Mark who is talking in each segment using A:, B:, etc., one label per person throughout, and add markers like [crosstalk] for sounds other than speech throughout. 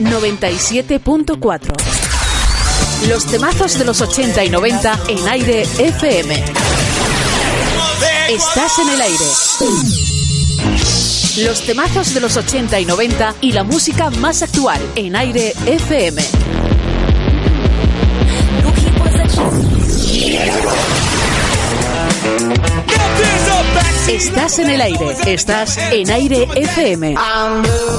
A: 97.4 Los temazos de los 80 y 90 en aire FM. Estás en el aire. Los temazos de los 80 y 90 y la música más actual en aire FM. Estás en el aire, estás en aire FM.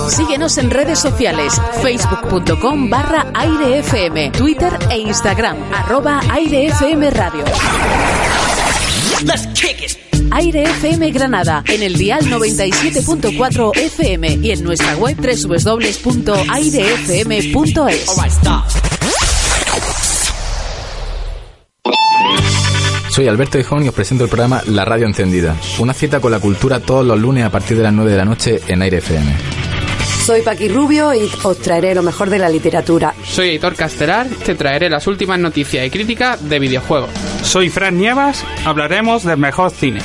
A: Síguenos en redes sociales, facebook.com barra aire FM, Twitter e Instagram, arroba aire FM Radio. Aire FM Granada, en el dial 97.4 FM y en nuestra web www.airefm.es.
B: Soy Alberto Hijón y os presento el programa La Radio Encendida, una cita con la cultura todos los lunes a partir de las 9 de la noche en Aire FM.
C: Soy Paqui Rubio y os traeré lo mejor de la literatura.
D: Soy Aitor Castelar, te traeré las últimas noticias y críticas de videojuegos.
E: Soy Fran Nievas, hablaremos del mejor cine.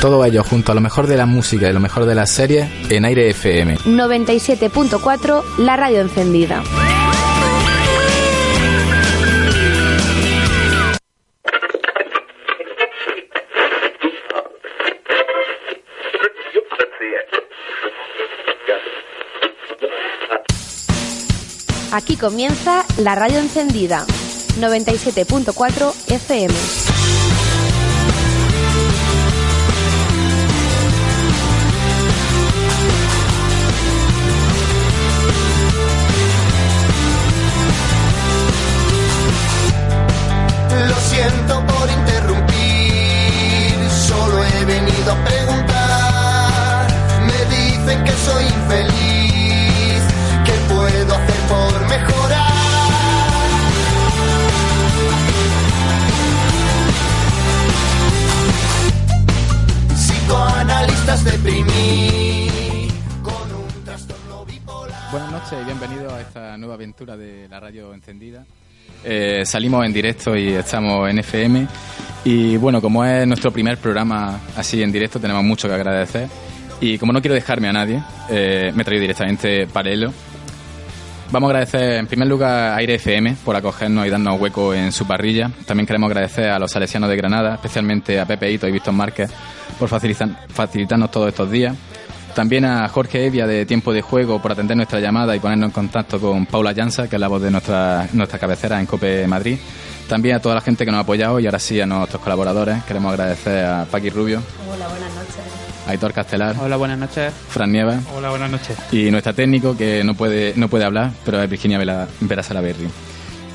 B: Todo ello junto a lo mejor de la música y lo mejor de las series en Aire FM.
F: 97.4 La Radio Encendida. Aquí comienza la radio encendida, 97.4 FM.
B: Buenas noches y bienvenidos a esta nueva aventura de la radio encendida. Eh, salimos en directo y estamos en FM y bueno, como es nuestro primer programa así en directo tenemos mucho que agradecer y como no quiero dejarme a nadie, eh, me he traído directamente paralelo. Vamos a agradecer en primer lugar a Aire FM por acogernos y darnos hueco en su parrilla. También queremos agradecer a los salesianos de Granada, especialmente a Pepe Hito y Víctor Márquez por facilitar- facilitarnos todos estos días. También a Jorge Evia de Tiempo de Juego por atender nuestra llamada y ponernos en contacto con Paula Llanza, que es la voz de nuestra, nuestra cabecera en COPE Madrid. También a toda la gente que nos ha apoyado y ahora sí a nuestros colaboradores. Queremos agradecer a Paqui Rubio,
C: Hola, buenas noches.
B: Aitor Castelar,
D: Hola, buenas noches.
B: Fran Nieves
E: Hola, buenas noches.
B: y nuestra técnico que no puede, no puede hablar, pero es Virginia Vela- Vera Salaberry.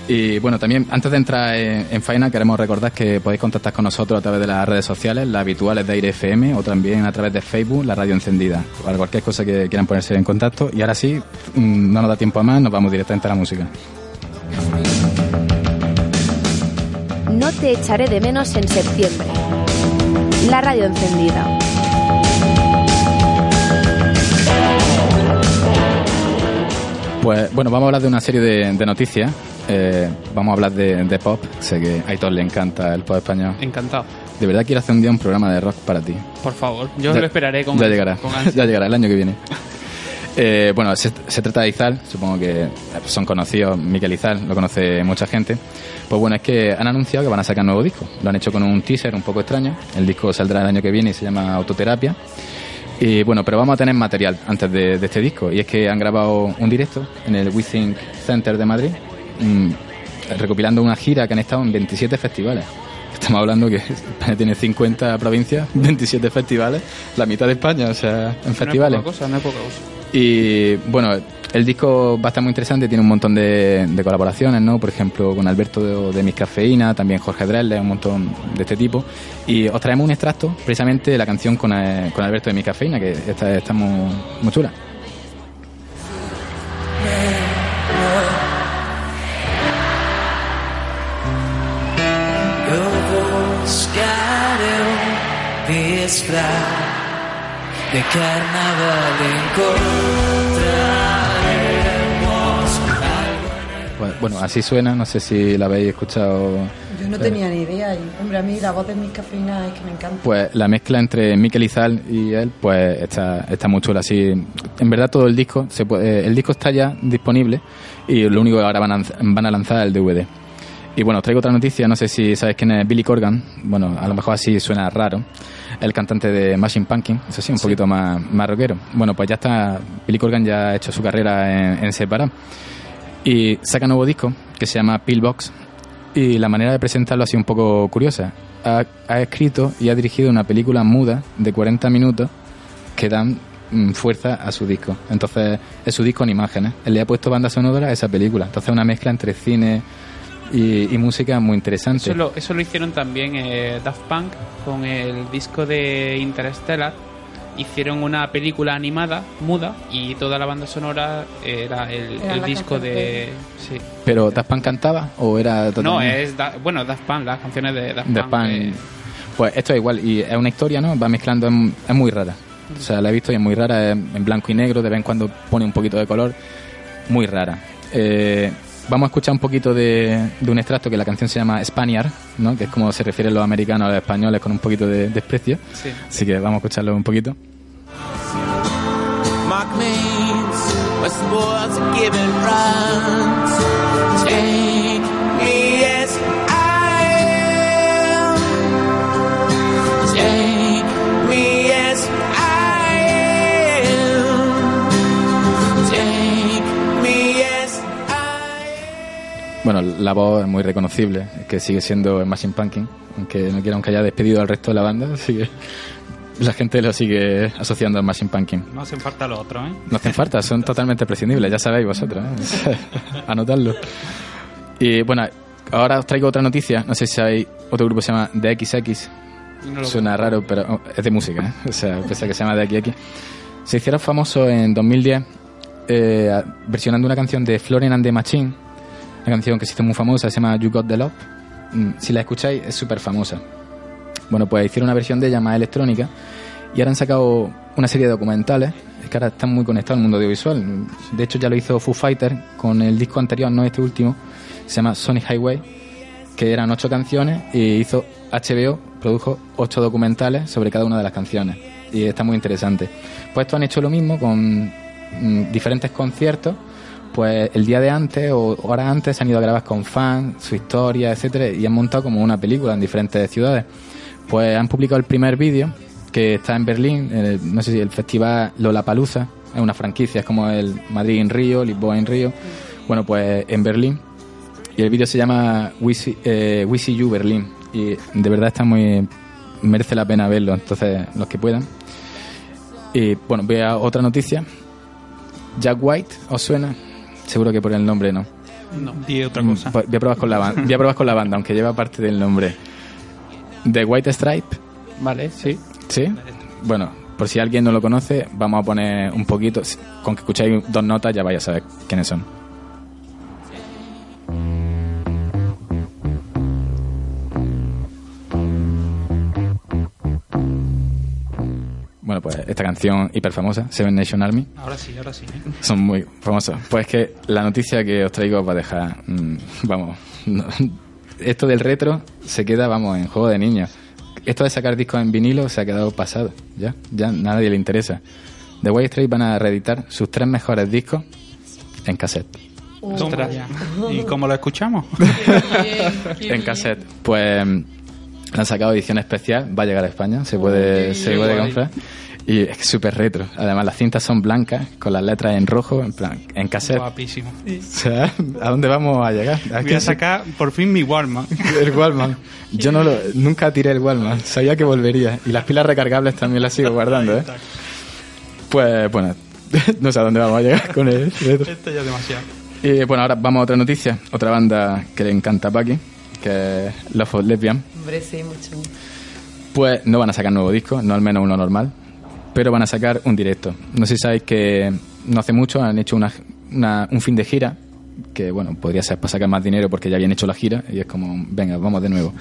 B: Y bueno, también antes de entrar en, en faena queremos recordar que podéis contactar con nosotros a través de las redes sociales, las habituales de Aire FM o también a través de Facebook, la radio encendida, para cualquier cosa que quieran ponerse en contacto. Y ahora sí, mm, no nos da tiempo a más, nos vamos directamente a la música.
F: No te echaré de menos en septiembre. La radio encendida.
B: Pues bueno, vamos a hablar de una serie de, de noticias. Eh, vamos a hablar de, de pop. Sé que a Aitor le encanta el pop español.
D: Encantado.
B: De verdad quiero hacer un día un programa de rock para ti.
D: Por favor, yo
B: Ya-
D: lo esperaré con
B: ya llegará,
D: con [laughs] ansia.
B: ya llegará el año que viene. Eh, bueno, se, se trata de Izal, supongo que son conocidos, Miquel Izal, lo conoce mucha gente. Pues bueno, es que han anunciado que van a sacar nuevo disco. Lo han hecho con un teaser un poco extraño. El disco saldrá el año que viene y se llama Autoterapia. Y bueno, pero vamos a tener material antes de, de este disco. Y es que han grabado un directo en el We Think Center de Madrid, mm, recopilando una gira que han estado en 27 festivales. Estamos hablando que España tiene 50 provincias, 27 festivales, la mitad de España, o sea, en festivales.
D: No es poca cosa, no es poca cosa.
B: Y bueno, El disco va a estar muy interesante, tiene un montón de, colaboraciones, ¿no? Por ejemplo, con Alberto de, de Mis Cafeína, también Jorge Drelle, un montón de este tipo. Y os traemos un extracto, precisamente de la canción con, eh, con Alberto de Mis Cafeína, que está, está muy, chula.
G: De carnaval encontraremos algo
B: Bueno, Bueno, así suena, no sé si la habéis escuchado.
H: Yo no tenía ni idea. Y, hombre, a mí la voz de mis cafeínas es que me encanta.
B: Pues la mezcla entre Mikel Izal y él, pues está, está muy chula. Así, en verdad todo el disco, se puede, el disco está ya disponible y lo único que ahora van a, van a lanzar es el DVD. Y bueno, os traigo otra noticia, no sé si sabes quién es Billy Corgan, bueno, a lo mejor así suena raro, el cantante de Machine Pumpkin, eso sí, un poquito más, más rockero. Bueno, pues ya está, Billy Corgan ya ha hecho su carrera en, en separado. Y saca un nuevo disco que se llama Pillbox y la manera de presentarlo ha sido un poco curiosa. Ha, ha escrito y ha dirigido una película muda de 40 minutos que dan mm, fuerza a su disco. Entonces, es su disco en imágenes. Él le ha puesto banda sonora a esa película. Entonces, una mezcla entre cine y, y música muy interesante.
D: Eso lo, eso lo hicieron también eh, Daft Punk con el disco de Interstellar. Hicieron una película animada, muda, y toda la banda sonora era el,
H: Era
D: el
H: la
D: disco de... Sí.
B: Pero Daft Punk cantaba o era
D: No,
B: totalmente
D: es... Da- bueno, Daft Punk, las canciones de Daft
B: Daft
D: Punk.
B: Punk?
D: eh,
B: Pues esto es igual y es una historia, ¿no? Va mezclando, es, es muy rara. O sea, la he visto y es muy rara, es en blanco y negro, de vez en cuando pone un poquito de color, muy rara. Eh, vamos a escuchar un poquito de, de un extracto que la canción se llama Spaniard, ¿no? Que es como se refieren los americanos a los españoles con un poquito de desprecio.
D: Sí.
B: Así que vamos a escucharlo un poquito.
G: Mark means
B: Bueno, la voz es muy reconocible, que sigue siendo el Machine Pumpkin, aunque no quiera aunque haya despedido al resto de la banda, así que la gente lo sigue asociando al Machine Pumpkin.
E: No hacen falta los otros, ¿eh?
B: No hacen falta, son [laughs] totalmente prescindibles, ya sabéis vosotros. ¿eh? [laughs] Anotadlo. Y bueno, ahora os traigo otra noticia. No sé si sabéis, otro grupo se llama The XX.
D: no
B: Suena raro, pero oh, es de música, ¿eh? O sea, pese a que se llama The XX. Se hicieron famosos en 2010 eh, a- versionando una canción de Florian and the Machine. Una canción que se muy famosa, se llama You Got the Love. Mm, Si la escucháis, es súper famosa. Bueno, pues hicieron una versión de ella más electrónica y ahora han sacado una serie de documentales. Es que ahora están muy conectados al mundo audiovisual. De hecho, ya lo hizo Foo Fighter con el disco anterior, no este último. Se llama Sonic Highway, que eran ocho canciones y hizo HBO, produjo ocho documentales sobre cada una de las canciones. Y está muy interesante. Pues estos han hecho lo mismo con mm, diferentes conciertos. Pues el día de antes o horas antes se han ido a grabar con fans, su historia, etcétera, y han montado como una película en diferentes ciudades. Pues han publicado el primer vídeo que está en Berlín, no sé si el festival Lollapalooza, es una franquicia, es como el Madrid en Río, Lisboa en Río. Bueno, pues en Berlín. Y el vídeo se llama We See, eh, We See You Berlín. Y de verdad está muy. merece la pena verlo, entonces los que puedan. Y bueno, voy a otra noticia. Jack White, ¿os suena? Seguro que por el nombre no.
E: No. Di otra
B: Mm,
E: cosa.
B: Voy a probar con la banda, voy a probar con la banda, aunque lleva parte del nombre. The White Stripe,
D: Vale, sí.
B: ¿sí? Bueno, por si alguien no lo conoce, vamos a poner un poquito. Con que escucháis dos notas ya vais a saber quiénes son. Esta canción hiper famosa, Seven Nation Army,
E: Ahora sí, ahora sí. ¿eh?
B: son muy famosos. Pues es que la noticia que os traigo os va a dejar, mm, vamos, no- esto del retro se queda, vamos, en juego de niños. Esto de sacar discos en vinilo se ha quedado pasado, ya, ya nadie le interesa. The White Stripes van a reeditar sus tres mejores discos en cassette.
E: Ostras. ¿Y cómo lo escuchamos? [laughs]
B: en cassette. Pues mm, han sacado edición especial, va a llegar a España, se puede,
D: Uy,
B: se puede comprar. Y es súper retro. Además, las cintas son blancas, con las letras en rojo, en plan, en cassette.
E: Guapísimo.
B: O sea, ¿a dónde vamos a llegar? ¿A
E: Voy a
B: se-
E: sacar por fin mi Walmart. [laughs]
B: El Wallman. Yo no lo, nunca tiré el Wallman. Sabía que volvería. Y las pilas recargables también las sigo guardando, ¿eh? Pues bueno, [laughs] no sé a dónde vamos a llegar con el retro.
E: Esto ya es demasiado.
B: Y bueno, ahora vamos a otra noticia. Otra banda que le encanta a Paqui, que es Love of Lesbian.
H: Hombre, sí, mucho.
B: Pues no van a sacar nuevo disco, no al menos uno normal, pero van a sacar un directo. No sé si sabéis que no hace mucho han hecho una, una- un fin de gira, que bueno, podría ser para sacar más dinero porque ya habían hecho la gira, y es como, venga, vamos de nuevo.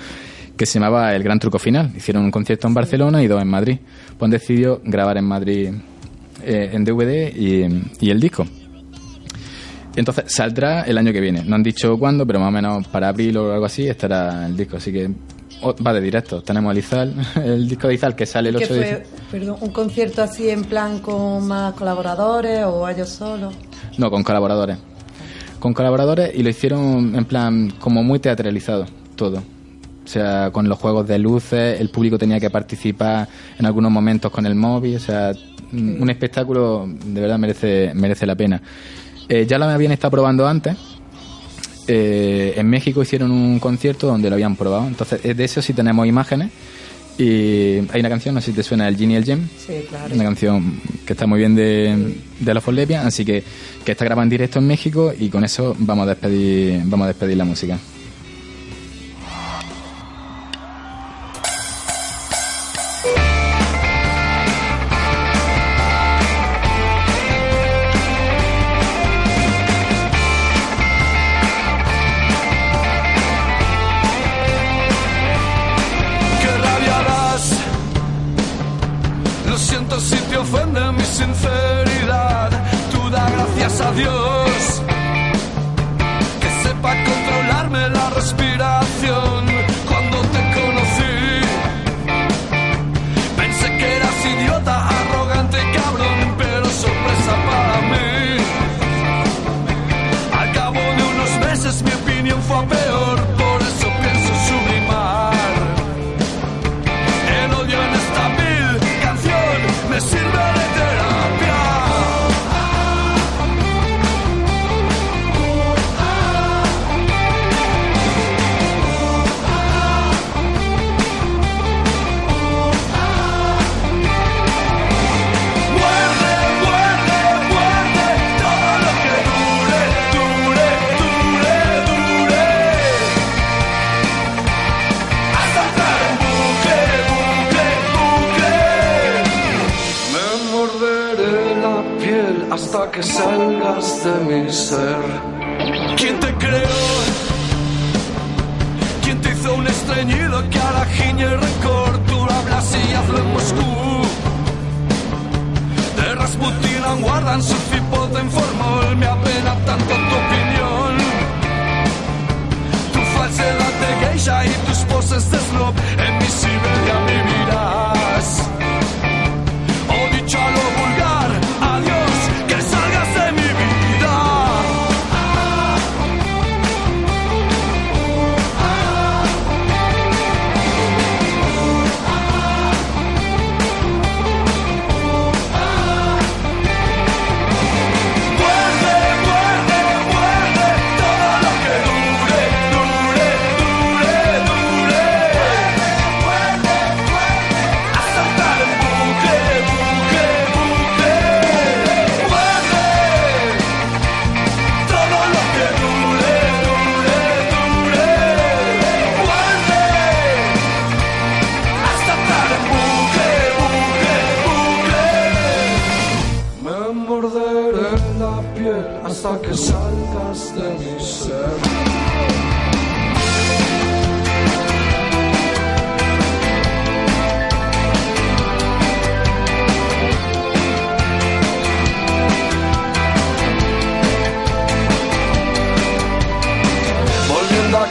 B: Que se llamaba El Gran Truco Final. Hicieron un concierto en Barcelona y dos en Madrid. Pues han decidido grabar en Madrid eh, en DVD y, y el disco. Entonces saldrá el año que viene. No han dicho cuándo, pero más o menos para abril o algo así estará el disco. Así que oh, va de directo. Tenemos el Izal, [laughs] el disco de Izal que sale el
H: ¿Qué
B: 8 de
H: perdón, un concierto así en plan con más colaboradores o ellos solos?
B: No, con colaboradores. Con colaboradores y lo hicieron en plan como muy teatralizado todo. O sea, con los juegos de luces, el público tenía que participar en algunos momentos con el móvil. O sea, un espectáculo de verdad merece, merece la pena. Eh, ya lo habían estado probando antes. Eh, en México hicieron un concierto donde lo habían probado. Entonces, de eso sí tenemos imágenes. Y hay una canción, no sé si te suena, el Genie y el Gem.
H: Sí, claro.
B: Una canción que está muy bien de, de la Lesbian, así que, que está grabada en directo en México y con eso vamos a despedir, vamos a despedir la música.
I: Hasta que salgas de mi ser.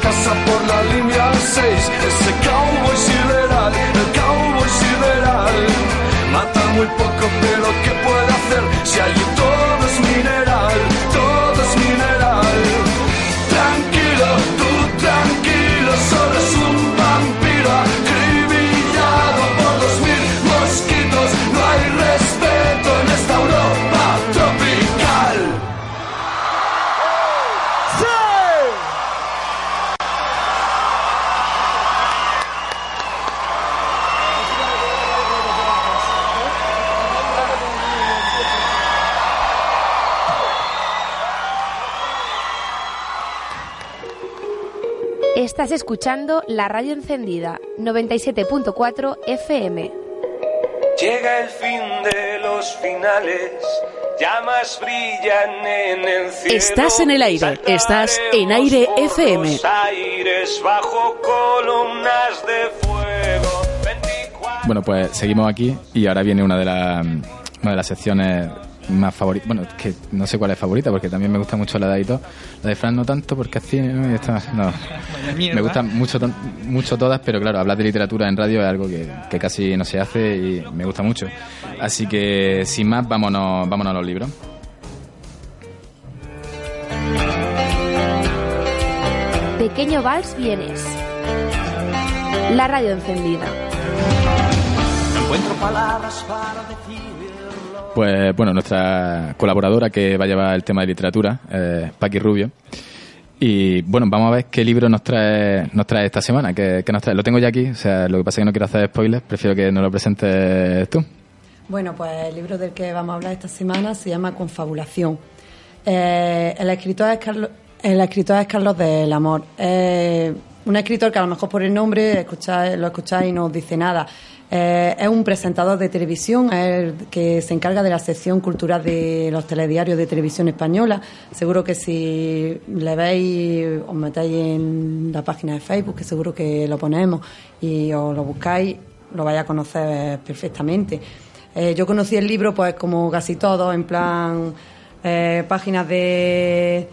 I: Casa por la línea 6, ese cowboy sideral, el cowboy sideral. Mata muy poco, pero ¿qué puede hacer si allí todo
F: Estás escuchando la radio encendida 97.4 FM.
G: Llega el fin de los finales, llamas brillan en el cielo.
A: Estás en el aire, estás en aire
G: por
A: FM.
G: los aires bajo columnas de fuego. 24
B: Bueno, pues seguimos aquí y ahora viene una de las una de las secciones más favoritas. Bueno, es que no sé cuál es favorita porque también me gusta mucho la de Aito. La de Fran no tanto porque cine, ¿no? [laughs] Me gustan mucho, mucho todas, pero claro, hablar de literatura en radio es algo que, que casi no se hace y me gusta mucho. Así que, sin más, vámonos, vámonos a los libros.
F: Pequeño Vals Vienes. La radio encendida.
G: Encuentro palabras para decirlo.
B: Pues bueno, nuestra colaboradora que va a llevar el tema de literatura, eh, Paqui Rubio. Y bueno, vamos a ver qué libro nos trae, nos trae esta semana. ¿Qué, qué nos trae? Lo tengo ya aquí, o sea, lo que pasa es que no quiero hacer spoilers, prefiero que nos lo presentes tú.
H: Bueno, pues el libro del que vamos a hablar esta semana se llama Confabulación. Eh, el, escritor es Carlos, el escritor es Carlos del Amor. Eh, un escritor que a lo mejor por el nombre escucháis- lo escucháis y no os dice nada. Eh, es un presentador de televisión, el que se encarga de la sección cultural de los telediarios de televisión española. Seguro que si le veis, os metéis en la página de Facebook, que seguro que lo ponemos, y os lo buscáis, lo vais a conocer perfectamente. Eh, yo conocí el libro, pues como casi todos, en plan eh, páginas de,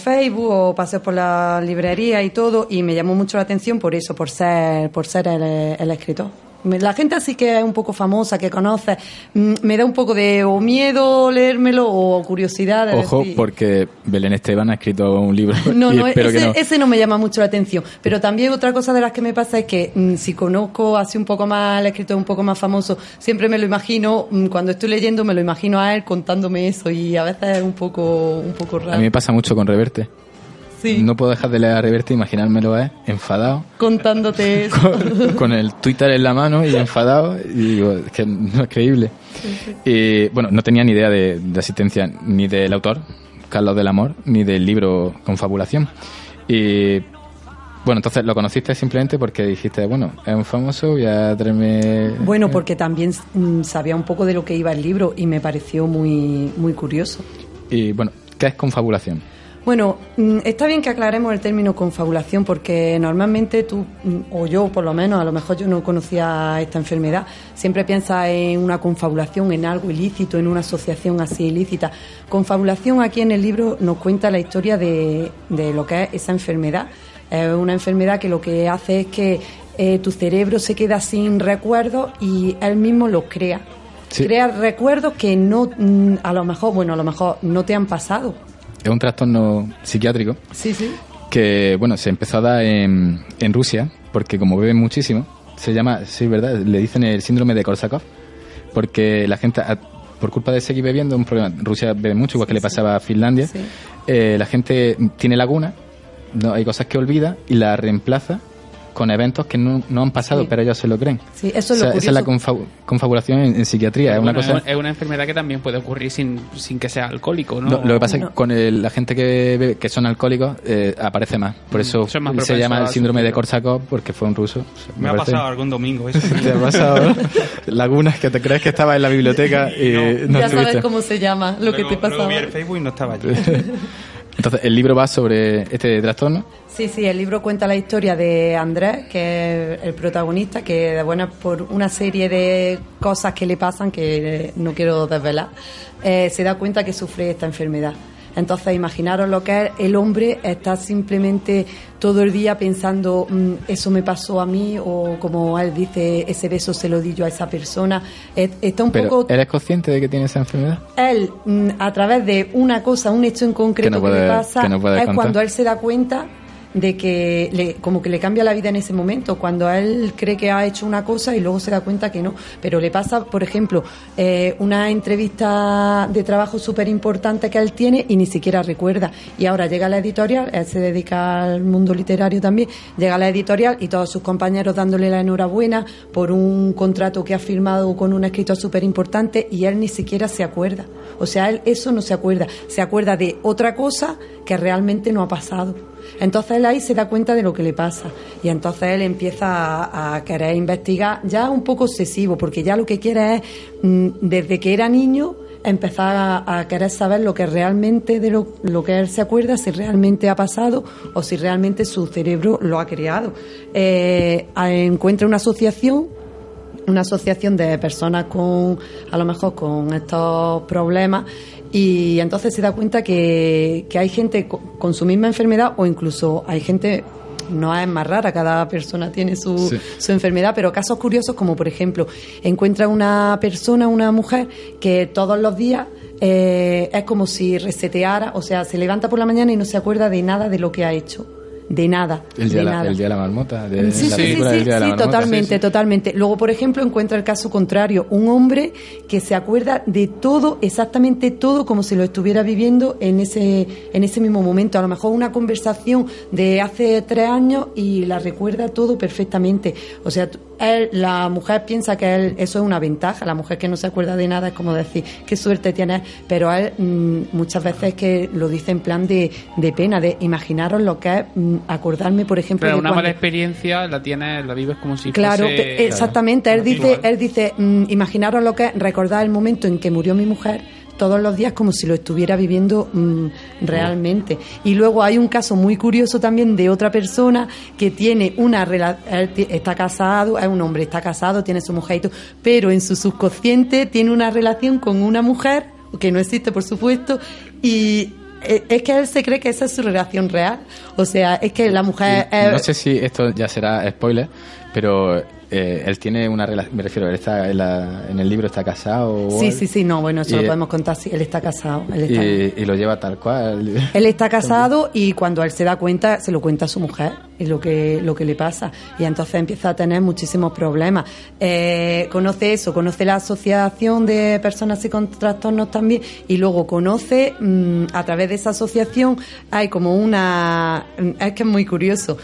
H: Facebook o paseos por la librería y todo, y me llamó mucho la atención por eso, por ser, por ser el escritor. La gente así que es un poco famosa, que conoce, mm, me da un poco de o miedo leérmelo o curiosidad.
B: Ojo,
H: decir-
B: porque Belén Esteban ha escrito un libro [laughs]
H: no, no, ese,
B: que no.
H: ese no me llama mucho la atención. Pero también otra cosa de las que me pasa es que mm, si conozco así un poco más al escritor un poco más famoso, siempre me lo imagino, mm, cuando estoy leyendo me lo imagino a él contándome eso y a veces es un poco, un poco raro.
B: A mí me pasa mucho con Reverte.
H: Sí.
B: No puedo dejar de leer a Reverte, imaginármelo es enfadado,
H: Contándote [laughs] eso.
B: con, con el Twitter en la mano y enfadado, y digo, es que no es creíble. Y bueno, no tenía ni idea de, de asistencia ni del autor, Carlos del Amor, ni del libro Confabulación. Y bueno, entonces lo conociste simplemente porque dijiste, bueno, es un famoso, voy a traerme...
H: Bueno, porque también mm, sabía un poco de lo que iba el libro y me pareció muy, muy curioso.
B: Y bueno, ¿qué es Confabulación?
H: Bueno, mm, está bien que aclaremos el término confabulación porque normalmente tú, mm, o yo por lo menos, a lo mejor yo no conocía esta enfermedad, siempre piensas en una confabulación, en algo ilícito, en una asociación así ilícita. Confabulación aquí en el libro nos cuenta la historia de, de lo que es esa enfermedad. Es una enfermedad que lo que hace es que eh, tu cerebro se queda sin recuerdos y él mismo los crea.
B: Sí.
H: Crea recuerdos que no, mm, a lo mejor, bueno, a lo mejor no te han pasado.
B: Es un trastorno psiquiátrico
H: Sí, sí.
B: que bueno se empezó a dar en, en Rusia porque como beben muchísimo se llama sí verdad le dicen el síndrome de Korsakov porque la gente a- por culpa de seguir bebiendo un problema Rusia bebe mucho igual que le pasaba a Finlandia eh, la gente tiene laguna no hay cosas que olvida y la reemplaza con eventos que no, no han pasado
H: Sí.
B: pero ellos se lo creen
H: Sí, eso es
B: O
H: lo
B: sea, esa es la confabulación en, en psiquiatría es una
D: Bueno,
B: cosa
D: es una enfermedad que también puede ocurrir sin, sin que sea alcohólico, ¿no?
B: No, lo que pasa es que con el- la gente que bebe- que son alcohólicos eh, aparece más. Por eso
D: más
B: se llama el
D: a
B: síndrome de. Korsakov porque fue un ruso.
E: Me ha
B: parece-
E: pasado algún domingo eso. [laughs]
B: Te ha pasado lagunas que te crees que estabas en la biblioteca y no,
H: ya sabes cómo se llama lo que te pasaba.
E: Luego vi el Facebook y no estaba allí. [laughs]
B: Entonces, el libro va sobre este trastorno.
H: Sí, sí, el libro cuenta la historia de Andrés, que es el protagonista, que de buena por una serie de cosas que le pasan, que eh, no quiero desvelar, eh, se da cuenta que sufre esta enfermedad. Entonces, imaginaros lo que es el hombre está simplemente todo el día pensando, "Mm, eso me pasó a mí, o como él dice, ese beso se lo di yo a esa persona. Es- Está un
B: Pero,
H: poco
B: ¿eres consciente de que tiene esa enfermedad?
H: él, mm, a través de una cosa, un hecho en concreto
B: Que no
H: que,
B: puede-
H: le pasa,
B: que no puede
H: es
B: contar.
H: cuando él se da cuenta de que le, como que le cambia la vida en ese momento, cuando él cree que ha hecho una cosa y luego se da cuenta que no. Pero le pasa, por ejemplo, eh, una entrevista de trabajo súper importante que él tiene y ni siquiera recuerda. Y ahora llega a la editorial, él se dedica al mundo literario también, llega a la editorial y todos sus compañeros dándole la enhorabuena por un contrato que ha firmado con un escritor súper importante y él ni siquiera se acuerda. O sea, él eso no se acuerda, se acuerda de otra cosa que realmente no ha pasado. Entonces él ahí se da cuenta de lo que le pasa y entonces él empieza a, querer investigar, ya un poco obsesivo, porque ya lo que quiere es, mm, desde que era niño, empezar a, querer saber lo que realmente de lo, lo que él se acuerda, si realmente ha pasado o si realmente su cerebro lo ha creado. Eh, encuentra una asociación una asociación de personas con, a lo mejor con estos problemas y entonces se da cuenta que, que hay gente co- con su misma enfermedad o incluso hay gente no es más rara, cada persona tiene su,
B: Sí.
H: su enfermedad, pero casos curiosos como por ejemplo encuentra una persona, una mujer que todos los días eh, es como si reseteara, o sea, se levanta por la mañana y no se acuerda de nada de lo que ha hecho, de nada.
B: El día,
H: de
B: la,
H: nada.
B: el día de la marmota. De,
H: Sí,
B: la
H: sí, sí,
B: película
H: sí,
B: del día de la
H: sí,
B: marmota,
H: totalmente, totalmente. Luego, por ejemplo, encuentra el caso contrario, un hombre que se acuerda de todo, exactamente todo, como si lo estuviera viviendo en ese, en ese mismo momento. A lo mejor una conversación de hace tres años y la recuerda todo perfectamente. O sea, él- la mujer piensa que él, eso es una ventaja. La mujer que no se acuerda de nada es como decir, qué suerte tienes. Pero él mm, muchas veces que lo dice en plan de, de pena, de imaginaros lo que es mm, acordarme, por ejemplo,
D: Pero
H: de
D: una
H: cuando-
D: mala experiencia la tienes, la vives como si
H: Claro,
D: fuese...
H: exactamente. Él dice, él dice, mm, imaginaros lo que es recordar el momento en que murió mi mujer todos los días como si lo estuviera viviendo mm, realmente. Y luego hay un caso muy curioso también de otra persona que tiene una relación, está casado, es un hombre, está casado, tiene su mujer y todo, pero en su subconsciente tiene una relación con una mujer, que no existe por supuesto, y eh, es que él se cree que esa es su relación real. O sea, es que la mujer... es-
B: No sé si esto ya será spoiler, pero eh, él tiene una relación. Me refiero, él está en, la- en el libro está casado.
H: Sí, sí, sí, no, bueno, eso lo podemos contar, sí, él está casado. Él está,
B: Y, y lo lleva tal cual. [laughs]
H: él está casado y cuando él se da cuenta, se lo cuenta a su mujer y lo que, lo que le pasa. Y entonces empieza a tener muchísimos problemas. Eh, conoce eso, conoce la asociación de personas y con trastornos también y luego conoce, mm, a través de esa asociación, hay como una... Es que es muy curioso.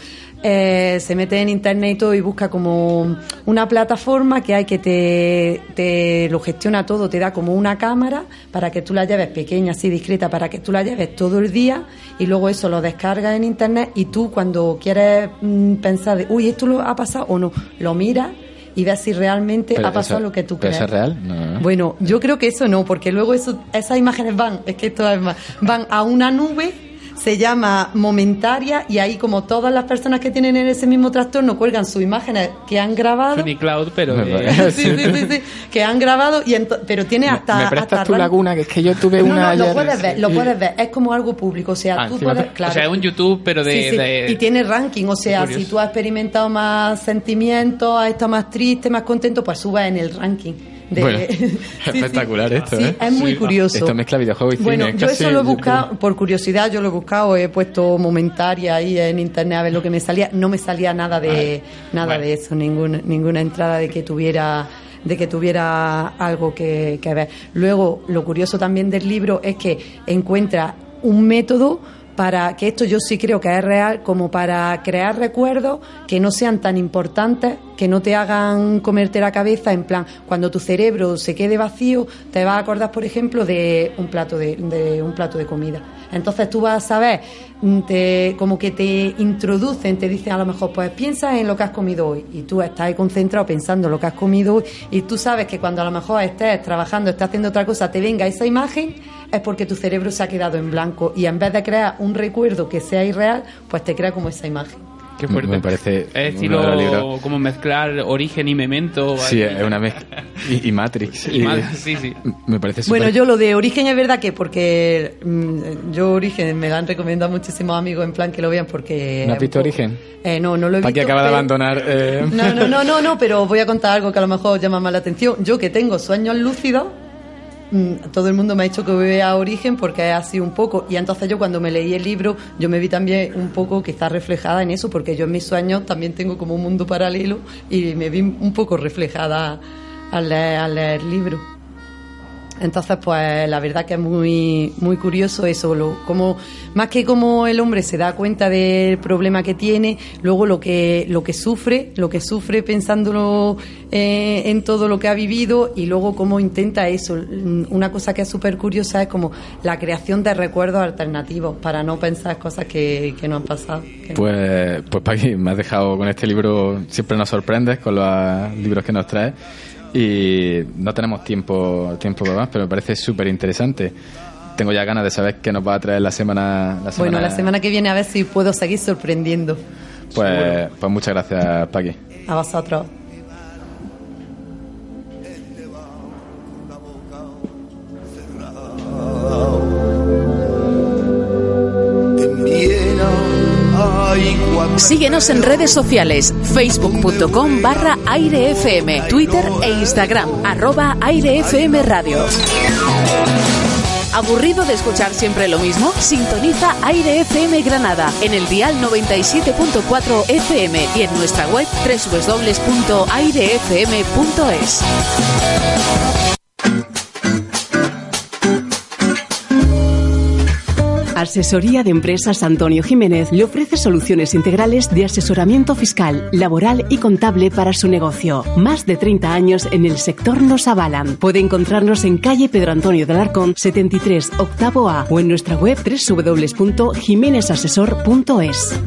H: Eh, se mete en internet y todo y busca como una plataforma que hay que te, te lo gestiona todo, te da como una cámara para que tú la lleves pequeña, así discreta, para que tú la lleves todo el día y luego eso lo descargas en internet y tú cuando quieres mm, pensar de, uy, esto lo ha pasado o no, lo miras y ves si realmente
B: Pero
H: ha pasado
B: eso-
H: lo que tú crees.
B: eso es real? No, no, no.
H: Bueno, yo creo que eso no, porque luego eso, esas imágenes van, es que esto es más, van a una nube, se llama momentaria y ahí como todas las personas que tienen ese mismo trastorno cuelgan sus imágenes que han grabado.
D: Sony Cloud, pero... de-
H: Sí, sí, sí, sí, que han grabado y pero tiene hasta
B: ¿Me prestas
H: hasta
B: tu laguna? Que es que yo tuve
H: no,
B: una.
H: no, lo puedes ver, lo puedes ver, es como algo público, o sea,
B: Ah,
H: tú puedes, claro.
D: O sea, es un YouTube, pero de...
H: Sí, sí,
D: de-
H: Y tiene ranking, o sea, si tú has experimentado más sentimientos, has estado más triste, más contento, pues subes en el ranking. De...
B: Bueno, [laughs]
H: Sí, sí.
B: espectacular esto,
H: Sí,
B: ¿eh?
H: es muy curioso.
B: Esto mezcla videojuego y
H: Bueno,
B: cine.
H: yo
B: casi-
H: eso lo he buscado, por curiosidad, yo lo he buscado, he puesto momentaria ahí en internet a ver lo que me salía. No me salía nada de nada de eso, ninguna, ninguna entrada de que tuviera de que tuviera algo que, que ver. Luego, lo curioso también del libro es que encuentra un método para que esto yo sí creo que es real, como para crear recuerdos que no sean tan importantes, que no te hagan comerte la cabeza, en plan, cuando tu cerebro se quede vacío, te vas a acordar, por ejemplo, de un plato de, de un plato de comida. Entonces tú vas a saber, mm, te, como que te introducen, te dicen a lo mejor, pues piensa en lo que has comido hoy, y tú estás concentrado pensando en lo que has comido hoy, y tú sabes que cuando a lo mejor estés trabajando, estés haciendo otra cosa, te venga esa imagen, es porque tu cerebro se ha quedado en blanco y en vez de crear un recuerdo que sea irreal, pues te crea como esa imagen.
D: Qué fuerte.
B: Me parece
D: Es
B: de
D: estilo como mezclar origen y memento.
B: Sí,
D: ahí.
B: es una mezcla. Y, y Matrix. [laughs]
D: Y ma- sí, sí.
B: Me parece súper.
H: Bueno, yo lo de origen es verdad que porque mm, yo origen me lo han recomendado muchísimos amigos en plan que lo vean porque...
B: ¿No has visto Origen?
H: Eh, no, no lo he
B: Para
H: visto.
B: que acaba de
H: pero-
B: abandonar. eh,
H: No, no, no, no, no, [laughs] pero voy a contar algo que a lo mejor llama más la atención. Yo que tengo sueños lúcidos, todo el mundo me ha dicho que vea Origen porque es así un poco. Y entonces yo cuando me leí el libro, yo me vi también un poco quizás reflejada en eso, porque yo en mis sueños también tengo como un mundo paralelo y me vi un poco reflejada al leer, al leer el libro. Entonces, pues la verdad que es muy, muy curioso eso, lo, como, más que como el hombre se da cuenta del problema que tiene, luego lo que, lo que sufre, lo que sufre pensándolo eh, en todo lo que ha vivido y luego cómo intenta eso. Una cosa que es súper curiosa es como la creación de recuerdos alternativos para no pensar cosas que, que no han pasado.
B: Pues, pues Paqui, me has dejado con este libro, siempre nos sorprendes con los libros que nos traes y no tenemos tiempo, tiempo para más, pero me parece súper interesante. Tengo ya ganas de saber qué nos va a traer la semana. La semana
H: Bueno, la semana que viene a ver si puedo seguir sorprendiendo
B: Pues, pues muchas gracias, Paqui.
H: a vosotros.
A: Síguenos en redes sociales, facebook.com barra airefm, Twitter e Instagram, arroba airefm radio. ¿Aburrido de escuchar siempre lo mismo? Sintoniza Aire FM Granada en el dial 97.4 FM y en nuestra web www.airefm.es.
J: Asesoría de Empresas Antonio Jiménez le ofrece soluciones integrales de asesoramiento fiscal, laboral y contable para su negocio. Más de 30 años en el sector nos avalan. Puede encontrarnos en calle Pedro Antonio del Arcón 73, octavo A o en nuestra web www.jimenezasesor.es.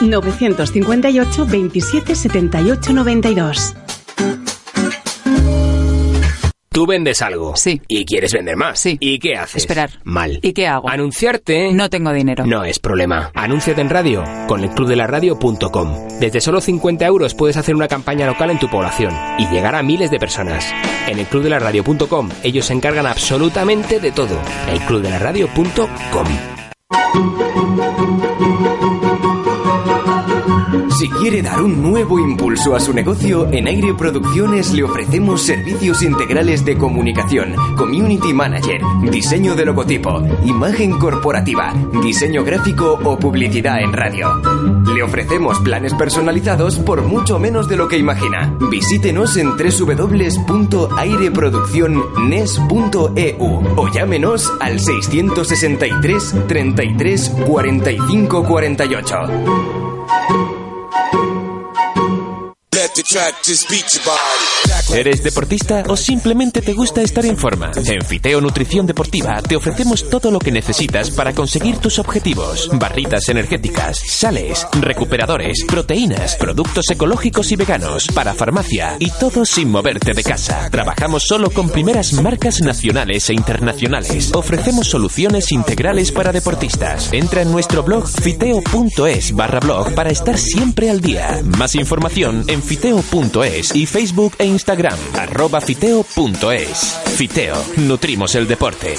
J: 958 27 78 92.
K: Tú vendes algo. Sí. Y quieres vender más. Sí. ¿Y qué haces?
L: Esperar.
K: Mal.
L: ¿Y qué hago?
K: Anunciarte.
L: No tengo dinero.
K: No es problema. Anúnciate en radio con el clubdelaradio.com. Desde solo 50 euros puedes hacer una campaña local en tu población y llegar a miles de personas. En el clubdelaradio.com ellos se encargan absolutamente de todo. El clubdelaradio.com.
M: Si quiere dar un nuevo impulso a su negocio, en Aire Producciones le ofrecemos servicios integrales de comunicación, community manager, diseño de logotipo, imagen corporativa, diseño gráfico o publicidad en radio. Le ofrecemos planes personalizados por mucho menos de lo que imagina. Visítenos en www.aireproduccionnes.eu o llámenos al 663 33 45 48.
N: ¿Eres deportista o simplemente te gusta estar en forma? En Fiteo Nutrición Deportiva te ofrecemos todo lo que necesitas para conseguir tus objetivos. Barritas energéticas, sales, recuperadores, proteínas, productos ecológicos y veganos, para farmacia y todo sin moverte de casa. Trabajamos solo con primeras marcas nacionales e internacionales. Ofrecemos soluciones integrales para deportistas. Entra en nuestro blog fiteo.es barra blog para estar siempre al día. Más información en fiteo.es y Facebook e Instagram arroba fiteo.es. Fiteo, nutrimos el deporte.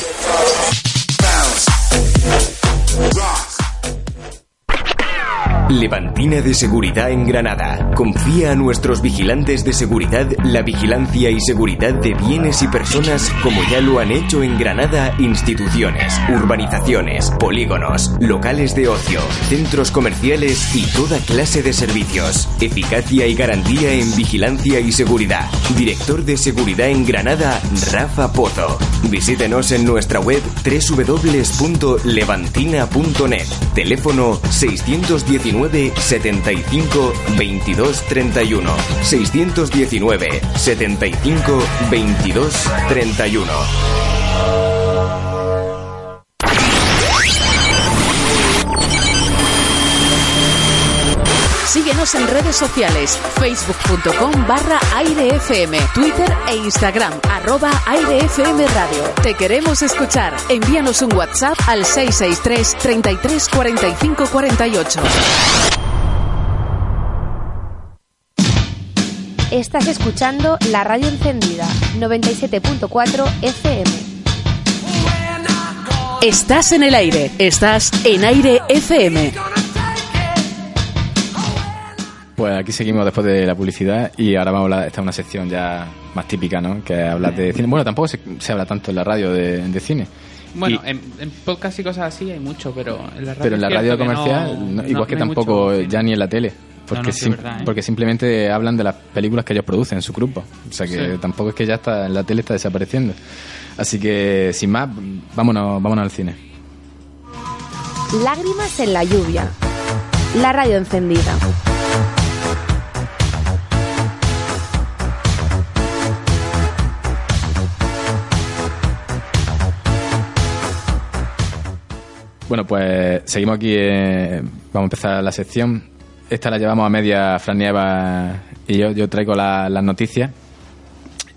M: Levantina de Seguridad en Granada. Confía a nuestros vigilantes de seguridad la vigilancia y seguridad de bienes y personas como ya lo han hecho en Granada instituciones, urbanizaciones, polígonos, locales de ocio, centros comerciales y toda clase de servicios. Eficacia y garantía en vigilancia y seguridad. Director de Seguridad en Granada, Rafa Pozo. Visítenos en nuestra web www.levantina.net. Teléfono 619 75 22 31. 619 75 22 31.
A: Síguenos en redes sociales, facebook.com barra airefm, Twitter e Instagram, arroba airefm radio. Te queremos escuchar. Envíanos un WhatsApp al 663 33 45 48.
F: Estás escuchando la radio encendida 97.4 FM.
A: Estás en el aire, estás en aire FM.
B: Pues aquí seguimos después de la publicidad y ahora vamos a hablar, esta es una sección ya más típica, ¿no? Que hablar de cine. Bueno, tampoco se, se habla tanto en la radio de, de cine.
D: Bueno,
B: Y-
D: en, en podcast y cosas así hay mucho, pero en la radio,
B: pero en la radio comercial,
D: no-
B: no-
D: no-
B: igual que
D: no
B: tampoco
D: mucho
B: ya ni en la tele. porque,
D: No, no, sí,
B: sim-
D: verdad, ¿eh?
B: porque simplemente hablan de las películas que ellos producen en su grupo. O sea que
D: Sí.
B: tampoco es que ya está en la tele está desapareciendo. Así que, sin más, vámonos, vámonos al cine.
F: Lágrimas en la lluvia. La radio encendida.
B: Bueno, pues seguimos aquí. eh, vamos a empezar la sección. Esta la llevamos a media Fran Nieva y yo. Yo traigo la- las noticias.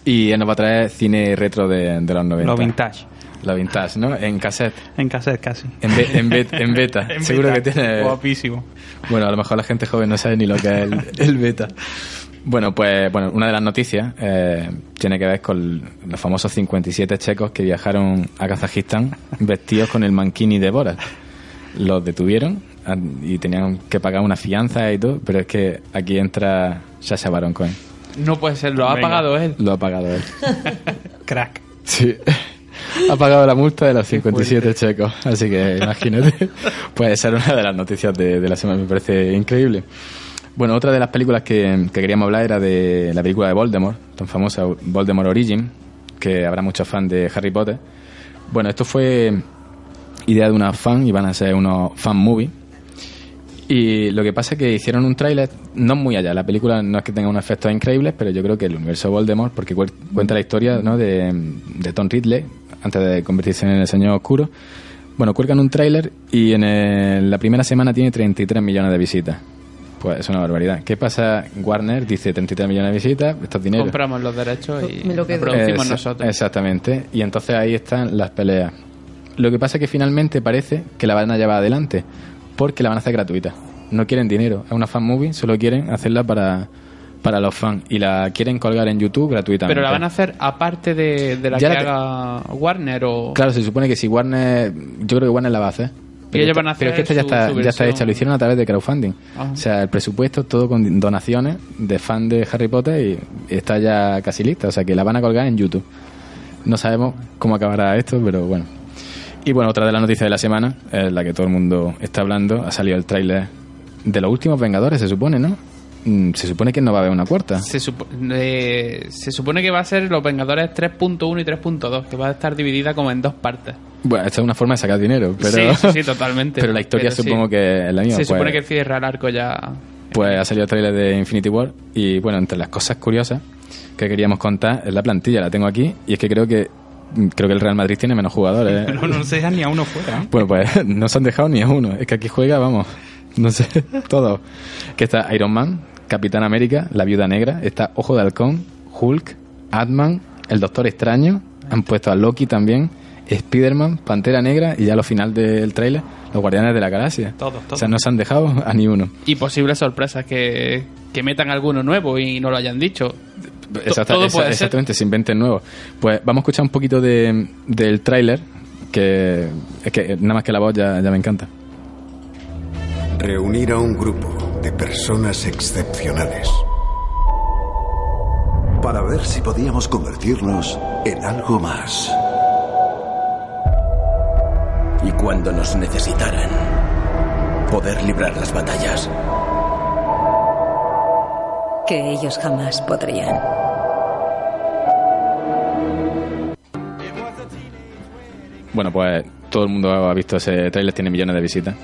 B: Y él nos va a traer cine retro de, de los 90.
E: Lo vintage.
B: Lo vintage, ¿no? En cassette.
E: En cassette casi.
B: En, be- en, bet- en beta. [laughs]
E: En
B: Seguro
E: beta.
B: que tiene.
E: Guapísimo.
B: Bueno, a lo mejor la gente joven no sabe ni lo que es el, el beta. Bueno, pues bueno, una de las noticias eh, tiene que ver con los famosos 57 checos que viajaron a Kazajistán vestidos con el mankini de Borat. Los detuvieron ah, y tenían que pagar una fianza y todo, pero es que aquí entra Sasha Baron Cohen.
D: No puede ser, lo ha
B: Venga.
D: pagado él.
B: Lo ha pagado él. [laughs]
E: Crack.
B: Sí. [laughs] Ha pagado la multa de los 57 checos. Así que imagínate. [laughs] Puede ser una de las noticias de, de la semana. Me parece increíble. Bueno, otra de las películas que, que queríamos hablar era de la película de Voldemort, tan famosa Voldemort Origin, que habrá muchos fans de Harry Potter. Bueno, esto fue idea de unos fans y van a ser unos fan movie. Y lo que pasa es que hicieron un tráiler no muy allá. La película no es que tenga unos efectos increíbles, pero yo creo que el universo Voldemort, porque cuenta la historia de, de Tom Ridley, antes de convertirse en el Señor Oscuro. Bueno, cuelgan un tráiler y en el- la primera semana tiene 33 millones de visitas. Pues es una barbaridad. ¿Qué pasa? Warner dice 33 millones de visitas, esto es dinero.
D: Compramos los derechos y
H: lo quedo.
D: producimos nosotros.
B: Exactamente. Y entonces ahí están las peleas. Lo que pasa es que finalmente parece que la van a llevar adelante porque la van a hacer gratuita. No quieren dinero. Es una fan movie, solo quieren hacerla para, para los fans. Y la quieren colgar en YouTube gratuitamente.
D: Pero la van a hacer aparte de, de la
B: Ya
D: que
B: la
D: haga Warner o...
B: Claro, se supone que si Warner. Yo creo que Warner la va a hacer.
D: Y ellos van a
B: pero es que esta ya
D: su-
B: está,
D: su
B: ya está hecha. Lo hicieron a través de crowdfunding.
D: Ajá.
B: O sea, el presupuesto todo con donaciones de fan de Harry Potter y está ya casi lista. O sea, que la van a colgar en YouTube. No sabemos cómo acabará esto, pero bueno. Y bueno, otra de las noticias de la semana, es la que todo el mundo está hablando, ha salido el tráiler de los últimos Vengadores, se supone, ¿no? Mm, Se supone que no va a haber una cuarta.
D: Se, supo- eh, se supone que va a ser Los Vengadores 3.1 y 3.2, que va a estar dividida como en dos partes.
B: Bueno, esta es una forma de sacar dinero, pero...
D: Sí, sí, sí, [laughs] totalmente.
B: pero la historia
D: Pero sí.
B: supongo que es la misma.
D: Se
B: pues-
D: supone que cierra el arco ya.
B: Pues ha salido el trailer de Infinity War y bueno, entre las cosas curiosas que queríamos contar es la plantilla, la tengo aquí y es que creo que creo que el Real Madrid tiene menos jugadores. ¿eh? [laughs]
E: No, no se deja ni a uno fuera. ¿eh?
B: Bueno, pues [laughs] no se han dejado ni a uno. Es que aquí juega, vamos, no sé, todo. Que está Iron Man, Capitán América, La Viuda Negra, está Ojo de Halcón, Hulk, Ant-Man, El Doctor Extraño, han puesto a Loki también, Spider-Man, Pantera Negra y ya al final del trailer, los Guardianes de la Galaxia.
E: Todos,
B: O sea, no se han dejado a ni uno.
D: Y posibles sorpresas que, que metan alguno nuevo y no lo hayan dicho. To-
B: Exacta-
D: todo
B: exa-
D: puede ser.
B: exactamente, se inventen nuevos. Pues vamos a escuchar un poquito de, del tráiler, que es que nada más que la voz ya, ya me encanta.
L: Reunir a un grupo de personas excepcionales para ver si podíamos convertirnos en algo más.
M: Y cuando nos necesitaran, poder librar las batallas.
C: Que ellos jamás podrían.
B: Bueno, pues todo el mundo ha visto ese tráiler, tiene millones de visitas.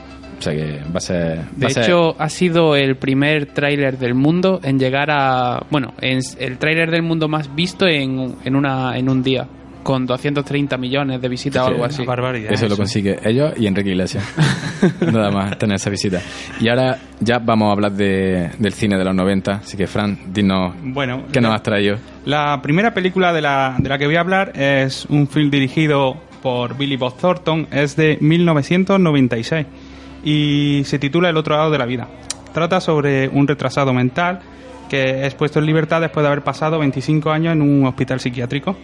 B: O sea que va a ser... va
D: De
B: a ser-
D: hecho, ha sido el primer tráiler del mundo en llegar a... Bueno, es el tráiler del mundo más visto en, en, una, en un día, con 230 millones de visitas o algo así.
B: Eso lo consigue ellos y Enrique Iglesias. [laughs] Nada más tener esa visita. Y ahora ya vamos a hablar de, del cine de los 90. Así que, Fran, dinos
E: Bueno,
B: qué nos has traído.
E: La primera película de la, de la que voy a hablar es un film dirigido por Billy Bob Thornton, es de 1996 y se titula El otro lado de la vida. Trata sobre un retrasado mental que es puesto en libertad después de haber pasado 25 años en un hospital psiquiátrico.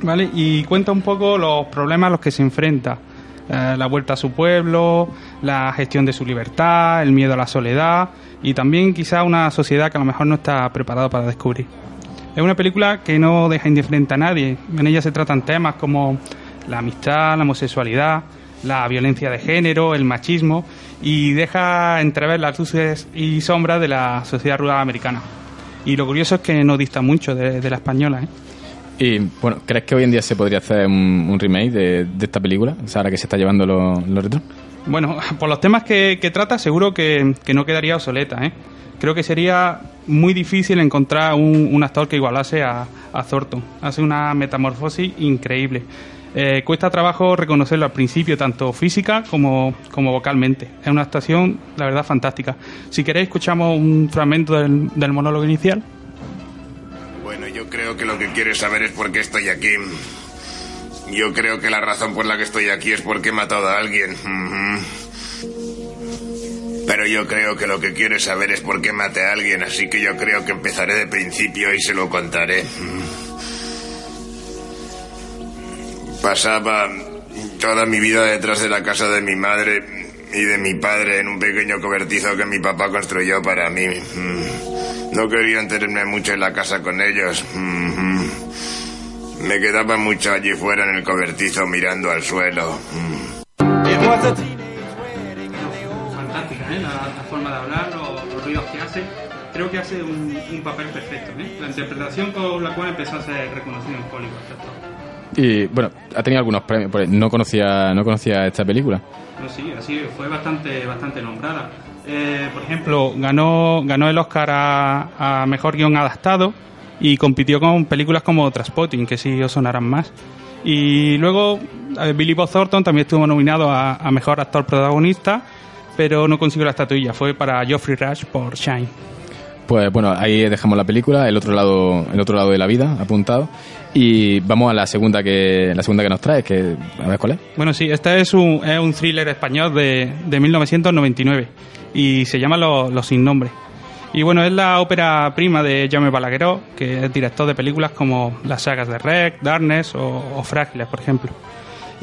E: ¿Vale? Y cuenta un poco los problemas a los que se enfrenta. Eh, la vuelta a su pueblo, la gestión de su libertad, el miedo a la soledad y también quizá una sociedad que a lo mejor no está preparada para descubrir. Es una película que no deja indiferente a nadie. En ella se tratan temas como la amistad, la homosexualidad, la violencia de género, el machismo y deja entrever las luces y sombras de la sociedad rural americana. Y lo curioso es que no dista mucho de, de la española. ¿eh?
B: Y bueno, ¿crees que hoy en día se podría hacer un, un remake de, de esta película? O sea, ahora que se está llevando los lo retro.
E: Bueno, [laughs] por los temas que, que trata, seguro que, que no quedaría obsoleta. ¿eh? Creo que sería muy difícil encontrar un, un actor que igualase a, a Thornton. Hace una metamorfosis increíble. Eh, cuesta trabajo reconocerlo al principio, tanto física como, como vocalmente. Es una actuación, la verdad, fantástica. Si queréis, escuchamos un fragmento del, del monólogo inicial.
O: Bueno, yo creo que lo que quieres saber es por qué estoy aquí. Yo creo que la razón por la que estoy aquí es porque he matado a alguien. Pero yo creo que lo que quieres saber es por qué maté a alguien, así que yo creo que empezaré de principio y se lo contaré. Pasaba toda mi vida detrás de la casa de mi madre y de mi padre en un pequeño cobertizo que mi papá construyó para mí. Mm. No quería enterarme mucho en la casa con ellos. Mhm. Me quedaba mucho allí fuera en el cobertizo mirando al suelo. Mm.
E: Fantástica, ¿eh? La, forma de hablar, los ruidos que hace. Creo que hace un, un papel perfecto. ¿eh? La interpretación con la cual empezó a ser reconocido en Hollywood.
B: Y bueno, ha tenido algunos premios. porque No conocía, no conocía esta película.
E: Sí, así fue bastante, bastante nombrada. Eh, por ejemplo, ganó, ganó el Oscar a, Mejor Guión Adaptado y compitió con películas como Transpotting, que sí os sonarán más. Y luego eh, Billy Bob Thornton también estuvo nominado a Mejor Actor Protagonista, pero no consiguió la estatuilla. Fue para Geoffrey Rush por Shine.
B: Pues bueno, ahí dejamos la película, el otro lado, el otro lado de la vida, apuntado. Y vamos a la segunda que, la segunda que nos trae, que a ver cuál es.
E: Bueno, sí, este es un, es un thriller español de, de 1999 y se llama Los, Sin Nombre. Y bueno, es la ópera prima de Jaume Balagueró, que es director de películas como las sagas de Rec, Darkness o Frágiles, por ejemplo.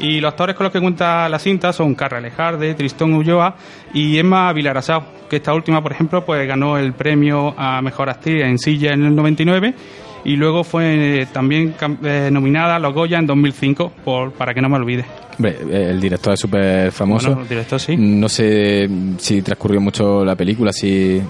E: Y los actores con los que cuenta la cinta son Carla Lejarde, Tristón Ulloa y Emma Vilarasao, que esta última, por ejemplo, pues ganó el premio a Mejor Actriz en Silla en el 99 y luego fue eh, también eh, nominada a los Goya en 2005, por, para que no me olvide.
B: Hombre, el director es súper famoso.
E: Bueno, el director sí.
B: No sé si transcurrió mucho la película, si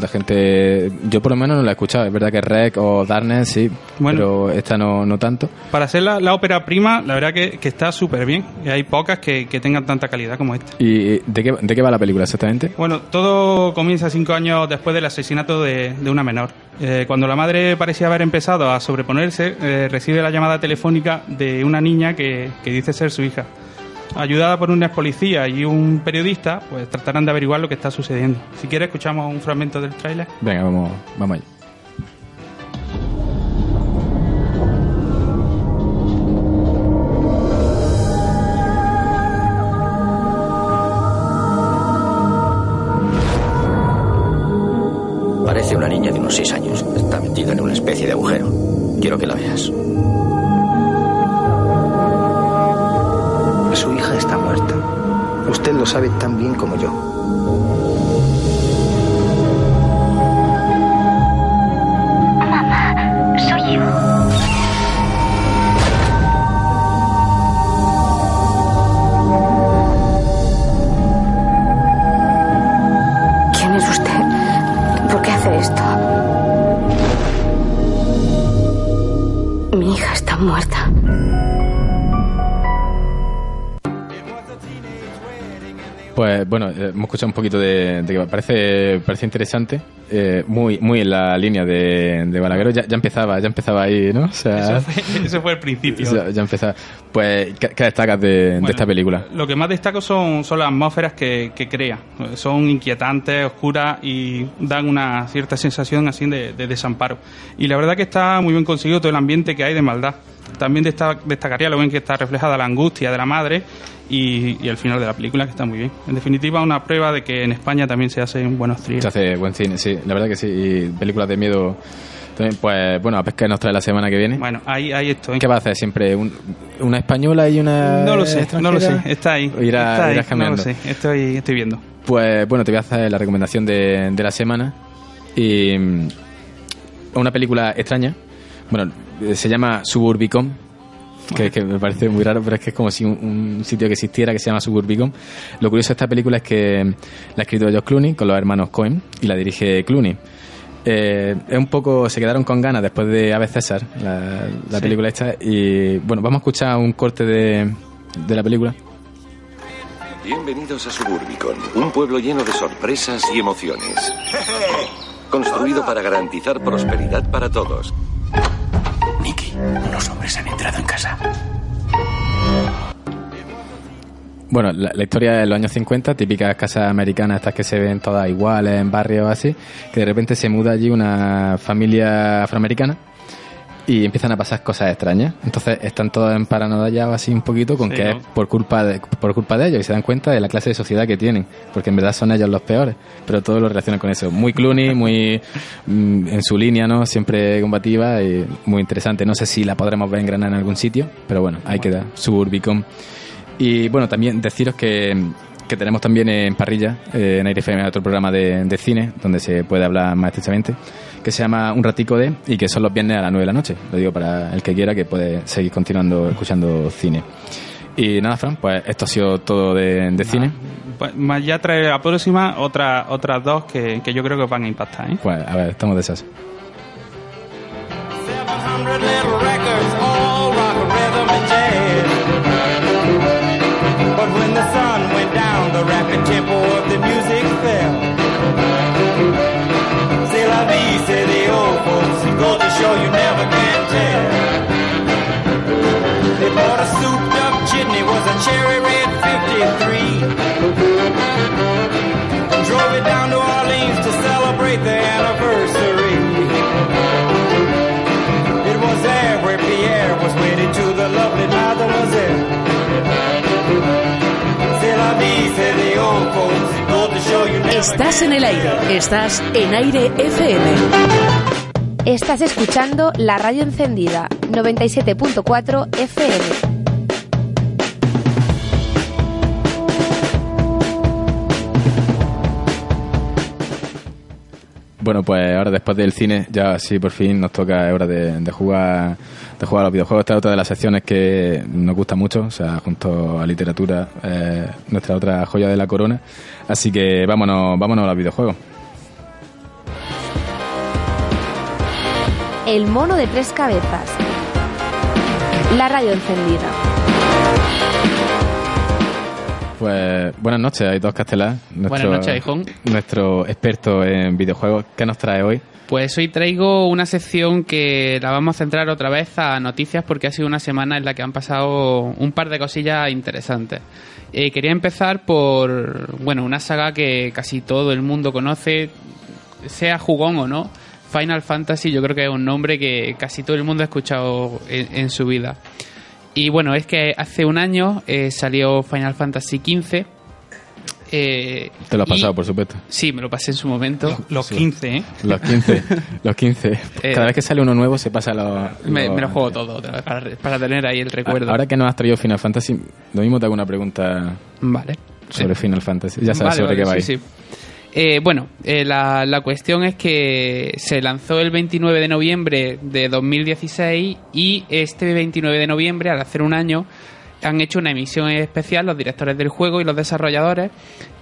B: la gente... Yo por lo menos no la he escuchado. Es verdad que Rec o Darkness sí,
E: Bueno.
B: pero esta no, no tanto.
E: Para ser la, la ópera prima, la verdad que, que está súper bien. Y hay pocas que, que tengan tanta calidad como esta.
B: ¿Y de qué, de qué va la película exactamente?
E: Bueno, todo comienza cinco años después del asesinato de, de una menor. Eh, cuando la madre parecía haber empezado a sobreponerse, eh, recibe la llamada telefónica de una niña que, que dice ser su hija. Ayudada por un ex policía y un periodista, pues tratarán de averiguar lo que está sucediendo. Si quieres, escuchamos un fragmento del tráiler.
B: Venga, vamos, vamos allá. Bueno, eh, hemos escuchado un poquito de, de que parece, parece interesante, eh, muy, muy en la línea de, de Balagueró. Ya, ya empezaba, ya empezaba ahí, ¿no? O sea,
E: Eso fue, eso fue el principio. [laughs]
B: ya, ya empezaba. Pues, ¿qué, qué destacas de, de esta película?
E: Lo que más destaco son, son las atmósferas que, que crea. Son inquietantes, oscuras y dan una cierta sensación así de, de desamparo. Y la verdad que está muy bien conseguido todo el ambiente que hay de maldad. También desta- destacaría lo bien que está reflejada la angustia de la madre y, y el final de la película, que está muy bien. En definitiva, una prueba de que en España también se hacen buenos thrillers.
B: Se hace buen cine, sí, la verdad que sí. Y películas de miedo también, pues bueno, a pescar nos trae la semana que viene.
E: Bueno, ahí, ahí estoy.
B: ¿Qué va a hacer siempre? ¿Un- ¿Una española y una.?
E: No lo sé, no lo sé. Está ahí.
B: O irá-
E: está ahí,
B: irás cambiando.
E: No lo sé, estoy, estoy viendo.
B: Pues bueno, te voy a hacer la recomendación de, de la semana. Y. mm, Una película extraña. Bueno, se llama Suburbicon. que, que me parece muy raro, pero es que es como si un, un sitio que existiera que se llama Suburbicon. Lo curioso de esta película es que la ha escrito Josh Clooney con los hermanos Cohen y la dirige Clooney. Eh, es un poco, se quedaron con ganas después de Ave César, la, la
P: Sí.
B: película esta, y bueno, vamos a escuchar un corte de, de la película.
P: Bienvenidos a Suburbicon, un pueblo lleno de sorpresas y emociones. [laughs] Construido para garantizar prosperidad para todos.
N: Unos hombres han entrado en casa.
B: Bueno, la, la historia de los años 50, típicas casas americanas, estas que se ven todas iguales en barrios así, que de repente se muda allí una familia afroamericana y empiezan a pasar cosas extrañas. Entonces están todos en paranoia así un poquito con
E: Sí,
B: que
E: ¿no?
B: es por culpa de por culpa de ellos y se dan cuenta de la clase de sociedad que tienen, porque en verdad son ellos los peores, pero todo lo relacionan con eso. Muy Clooney, [laughs] muy mm, en su línea, ¿no? Siempre combativa y muy interesante. No sé si la podremos ver en Granada en algún sitio, pero bueno, ahí queda Suburbicon. Y bueno, también deciros que, que tenemos también en Parrilla, eh, en Aire FM, otro programa de, de cine, donde se puede hablar más estrechamente, que se llama Un Ratico de, y que son los viernes a las 9 de la noche. Lo digo para el que quiera, que puede seguir continuando escuchando cine. Y nada, Fran, pues esto ha sido todo de, de cine.
E: Pues, más ya trae la próxima otra, otras dos que, que yo creo que van a impactar. ¿eh?
B: Pues a ver, estamos de esas.
A: Estás en el aire. Estás en Aire FM.
F: Estás escuchando la radio encendida 97.4 FM.
B: Bueno, pues ahora después del cine, ya sí por fin nos toca hora de, de jugar de jugar a los videojuegos. Esta es otra de las secciones que nos gusta mucho, o sea, junto a literatura, eh, nuestra otra joya de la corona. Así que vámonos, vámonos a los videojuegos.
F: El mono de tres cabezas. La radio encendida.
B: Pues buenas noches, dos Castelar.
D: Buenas noches, Aijón.
B: Nuestro experto en videojuegos. ¿Qué nos trae hoy?
D: Pues hoy traigo una sección que la vamos a centrar otra vez a noticias porque ha sido una semana en la que han pasado un par de cosillas interesantes. Eh, quería empezar por, bueno, una saga que casi todo el mundo conoce, sea jugón o no. Final Fantasy yo creo que es un nombre que casi todo el mundo ha escuchado en, en su vida. Y bueno, es que hace un año eh, salió Final Fantasy XV. eh,
B: Te lo has
D: y-
B: pasado, por supuesto.
D: Sí, me lo pasé en su momento.
E: Los 15, ¿eh?
B: Los 15. [laughs] los 15.
D: Eh,
B: Cada vez que sale uno nuevo se pasa los...
D: Me,
B: los-
D: me lo juego todo otra vez para, para tener ahí el recuerdo.
B: Ahora que nos has traído Final Fantasy, lo mismo te hago una pregunta
D: Vale.
B: sobre Final Fantasy. Ya sabes
D: Vale,
B: sobre
D: vale,
B: qué va
D: sí, sí. Eh, bueno, eh, la, la cuestión es que se lanzó el 29 de noviembre de 2016 y este 29 de noviembre, al hacer un año, han hecho una emisión especial los directores del juego y los desarrolladores,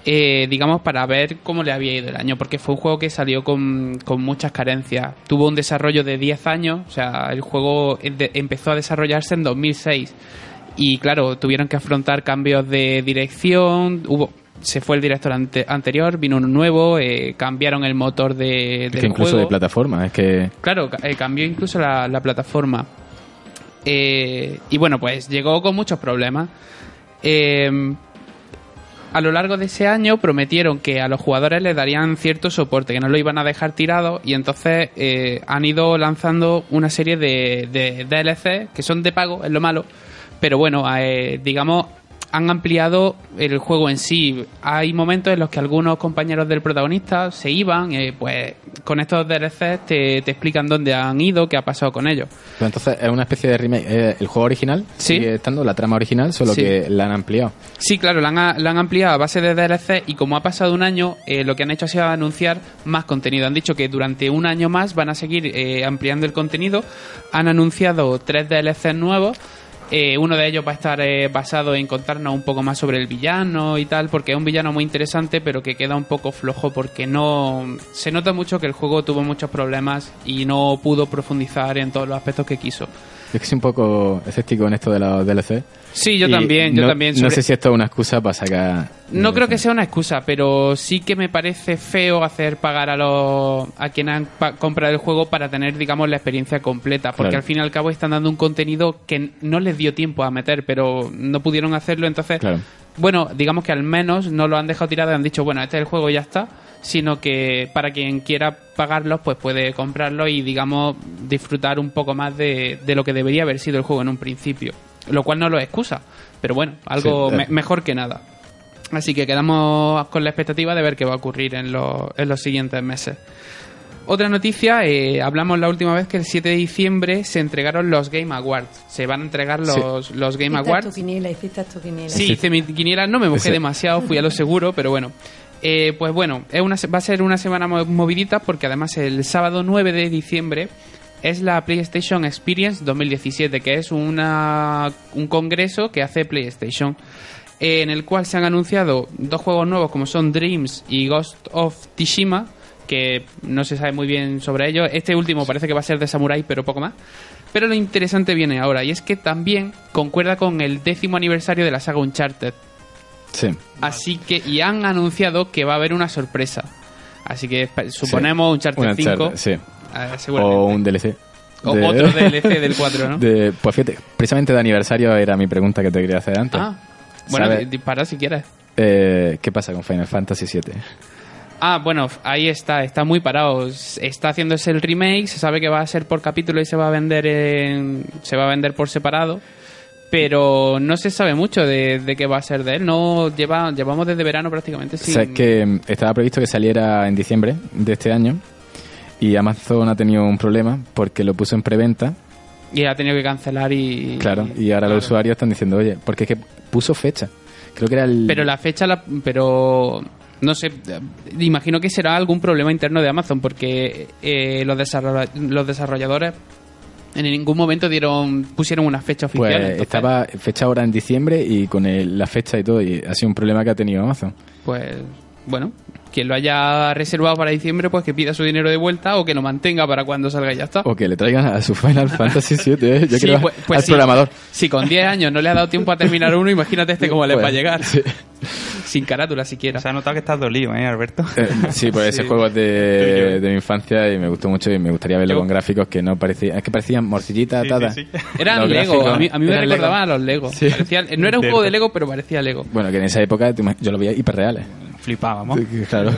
D: eh, digamos, para ver cómo le había ido el año, porque fue un juego que salió con, con muchas carencias. Tuvo un desarrollo de 10 años, o sea, el juego em- empezó a desarrollarse en 2006 y claro, tuvieron que afrontar cambios de dirección, hubo se fue el director ante- anterior, vino uno nuevo, eh, cambiaron el motor de,
B: Es
D: del
B: que incluso
D: juego.
B: de plataforma, es que...
D: Claro, eh, cambió incluso la, la plataforma. Eh, y bueno, pues llegó con muchos problemas. Eh, a lo largo de ese año prometieron que a los jugadores les darían cierto soporte, que no lo iban a dejar tirado y entonces eh, han ido lanzando una serie de, de DLC que son de pago, es lo malo, pero bueno, digamos, han ampliado el juego en sí. Hay momentos en los que algunos compañeros del protagonista se iban, eh, pues con estos DLCs te, te explican dónde han ido, qué ha pasado con ellos.
B: Pero entonces es una especie de remake. Eh, el juego original sigue estando, la trama original, solo
D: Sí.
B: que la han ampliado.
D: Sí, claro, la han, la han ampliado a base de DLC y como ha pasado un año, eh, lo que han hecho ha sido anunciar más contenido. Han dicho que durante un año más van a seguir eh, ampliando el contenido. Han anunciado tres DLC nuevos Eh, uno de ellos va a estar eh, basado en contarnos un poco más sobre el villano y tal, porque es un villano muy interesante, pero que queda un poco flojo porque no se nota mucho que el juego tuvo muchos problemas y no pudo profundizar en todos los aspectos que quiso.
B: Yo es que soy un poco escéptico en esto de los DLC.
D: Sí, yo
B: Y
D: también, yo
B: no,
D: también.
B: No sé si esto es una excusa para sacar...
D: No creo que sea una excusa, pero sí que me parece feo hacer pagar a los a quien han comprado el juego para tener, digamos, la experiencia completa, porque
B: Claro.
D: al fin y al cabo están dando un contenido que no les dio tiempo a meter, pero no pudieron hacerlo, entonces,
B: Claro.
D: bueno, digamos que al menos no lo han dejado tirado y han dicho, bueno, este es el juego y ya está, sino que para quien quiera pagarlos, pues puede comprarlo y, digamos, disfrutar un poco más de, de lo que debería haber sido el juego en un principio, lo cual no lo excusa, pero bueno, algo
B: Sí, eh.
D: me- mejor que nada. Así que quedamos con la expectativa de ver qué va a ocurrir en, los- en los siguientes meses. Otra noticia, eh, hablamos la última vez que el 7 de diciembre se entregaron los Game Awards. Se van a entregar los, los Game
H: Hiciste
D: Awards.
H: tu quiniela, hiciste tu quiniela.
D: Sí, hice mi quiniela, no me mojé
B: Sí.
D: demasiado, fui a lo seguro, pero bueno. Eh, pues bueno, es una, se- va a ser una semana mo- movidita porque además el sábado 9 de diciembre es la PlayStation Experience 2017, que es una, un congreso que hace PlayStation, eh, en el cual se han anunciado dos juegos nuevos como son Dreams y Ghost of Tsushima, que no se sabe muy bien sobre ellos. Este último parece que va a ser de Samurai, pero poco más. Pero lo interesante viene ahora, y es que también concuerda con el décimo aniversario de la saga Uncharted.
B: Sí.
D: Así que, y han anunciado que va a haber una sorpresa. Así que suponemos Uncharted
B: Un
D: 5.
B: Uncharted, sí.
D: Seguramente.
B: O un DLC.
D: O otro DLC del 4, ¿no? [laughs]
B: De, pues fíjate, precisamente de aniversario era mi pregunta que te quería hacer antes.
D: Ah, bueno,
B: ¿Sabes?
D: di- dispara si quieres.
B: Eh, ¿Qué pasa con Final Fantasy VII?
D: Ah, bueno, ahí está, está muy parado. Está haciéndose el remake, se sabe que va a ser por capítulo y se va a vender en, se va a vender por separado, pero no se sabe mucho de, de qué va a ser de él. No lleva, llevamos desde verano prácticamente sin...
B: Sabes que mm, estaba previsto que saliera en diciembre de este año y Amazon ha tenido un problema porque lo puso en preventa,
D: y ha tenido que cancelar y...
B: claro, y ahora los usuarios están diciendo, oye, porque es que puso fecha. Creo que era el...
D: Pero la fecha, la, pero no sé, imagino que será algún problema interno de Amazon porque eh, los, los desarrolladores en ningún momento dieron pusieron una fecha oficial.
B: Pues
D: entonces,
B: estaba fecha ahora en diciembre y con el- la fecha y todo, y ha sido un problema que ha tenido Amazon.
D: Pues bueno, quien lo haya reservado para diciembre, pues que pida su dinero de vuelta o que lo mantenga para cuando salga y ya está.
B: O que le traigan a su Final [laughs] Fantasy VII, ¿eh? Yo
D: Sí,
B: creo
D: pues- pues
B: al
D: sí.
B: programador.
D: Si con 10 años no le ha dado tiempo a terminar uno, imagínate este cómo le va a llegar.
B: sí.
D: Sin carátula siquiera.
E: Se ha notado que estás dolido, ¿eh, Alberto?
B: Eh, sí, pues ese juego es de, mi infancia y me gustó mucho y me gustaría verlo
D: Yo-
B: con gráficos que no parecían, es que parecían morcillitas
E: Sí,
B: atadas.
E: sí, sí.
D: Eran
B: Los
D: Lego,
B: gráficos
D: a mí, a mí me recordaban
B: Lego.
D: a los Lego.
B: Sí.
D: Parecía- no era un juego de Lego, pero parecía Lego.
B: Bueno, que en esa época yo lo veía hiperreales.
E: Flipábamos.
B: Claro.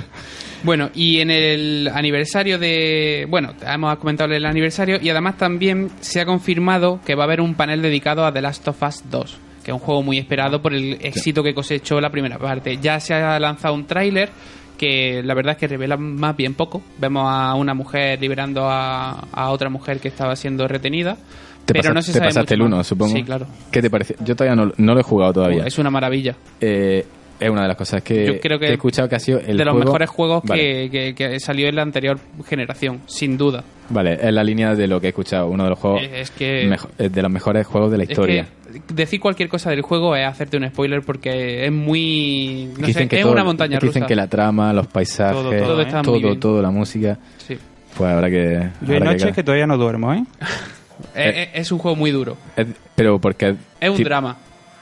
D: Bueno, y en el aniversario de... Bueno, hemos comentado el aniversario y además también se ha confirmado que va a haber un panel dedicado a The Last of Us 2, que es un juego muy esperado por el éxito que cosechó la primera parte. Ya se ha lanzado un tráiler que la verdad es que revela más bien poco. Vemos a una mujer liberando a, a otra mujer que estaba siendo retenida.
B: Te,
D: pero
B: pasa-
D: no se
B: te
D: sabe
B: pasaste
D: mucho
B: el 1,
D: más.
B: supongo.
D: Sí, claro.
B: ¿Qué te parece? Yo todavía no, no lo he jugado todavía.
D: Es una maravilla.
B: Eh, es una de las cosas que,
D: Yo creo que
B: he escuchado que ha sido el
D: de los
B: juego-
D: mejores juegos
B: Vale.
D: que, que, que salió en la anterior generación, sin duda.
B: Vale, es la línea de lo que he escuchado. Uno de los juegos
D: Es que-
B: mejo- de los mejores juegos de la
D: Es
B: historia.
D: que decir cualquier cosa del juego es hacerte un spoiler porque es muy. No
B: Que
D: sé,
B: dicen que
D: es
B: todo-
D: una montaña rusa.
B: dicen que la trama, los paisajes,
E: Todo,
B: todo,
E: todo,
D: Todo está muy bien.
B: todo, la música.
D: Sí.
B: Pues habrá que.
E: Yo hay noches
B: que-
E: que todavía no duermo, ¿eh? [laughs]
D: Es, un juego muy duro.
B: Es- pero porque.
D: Es un drama.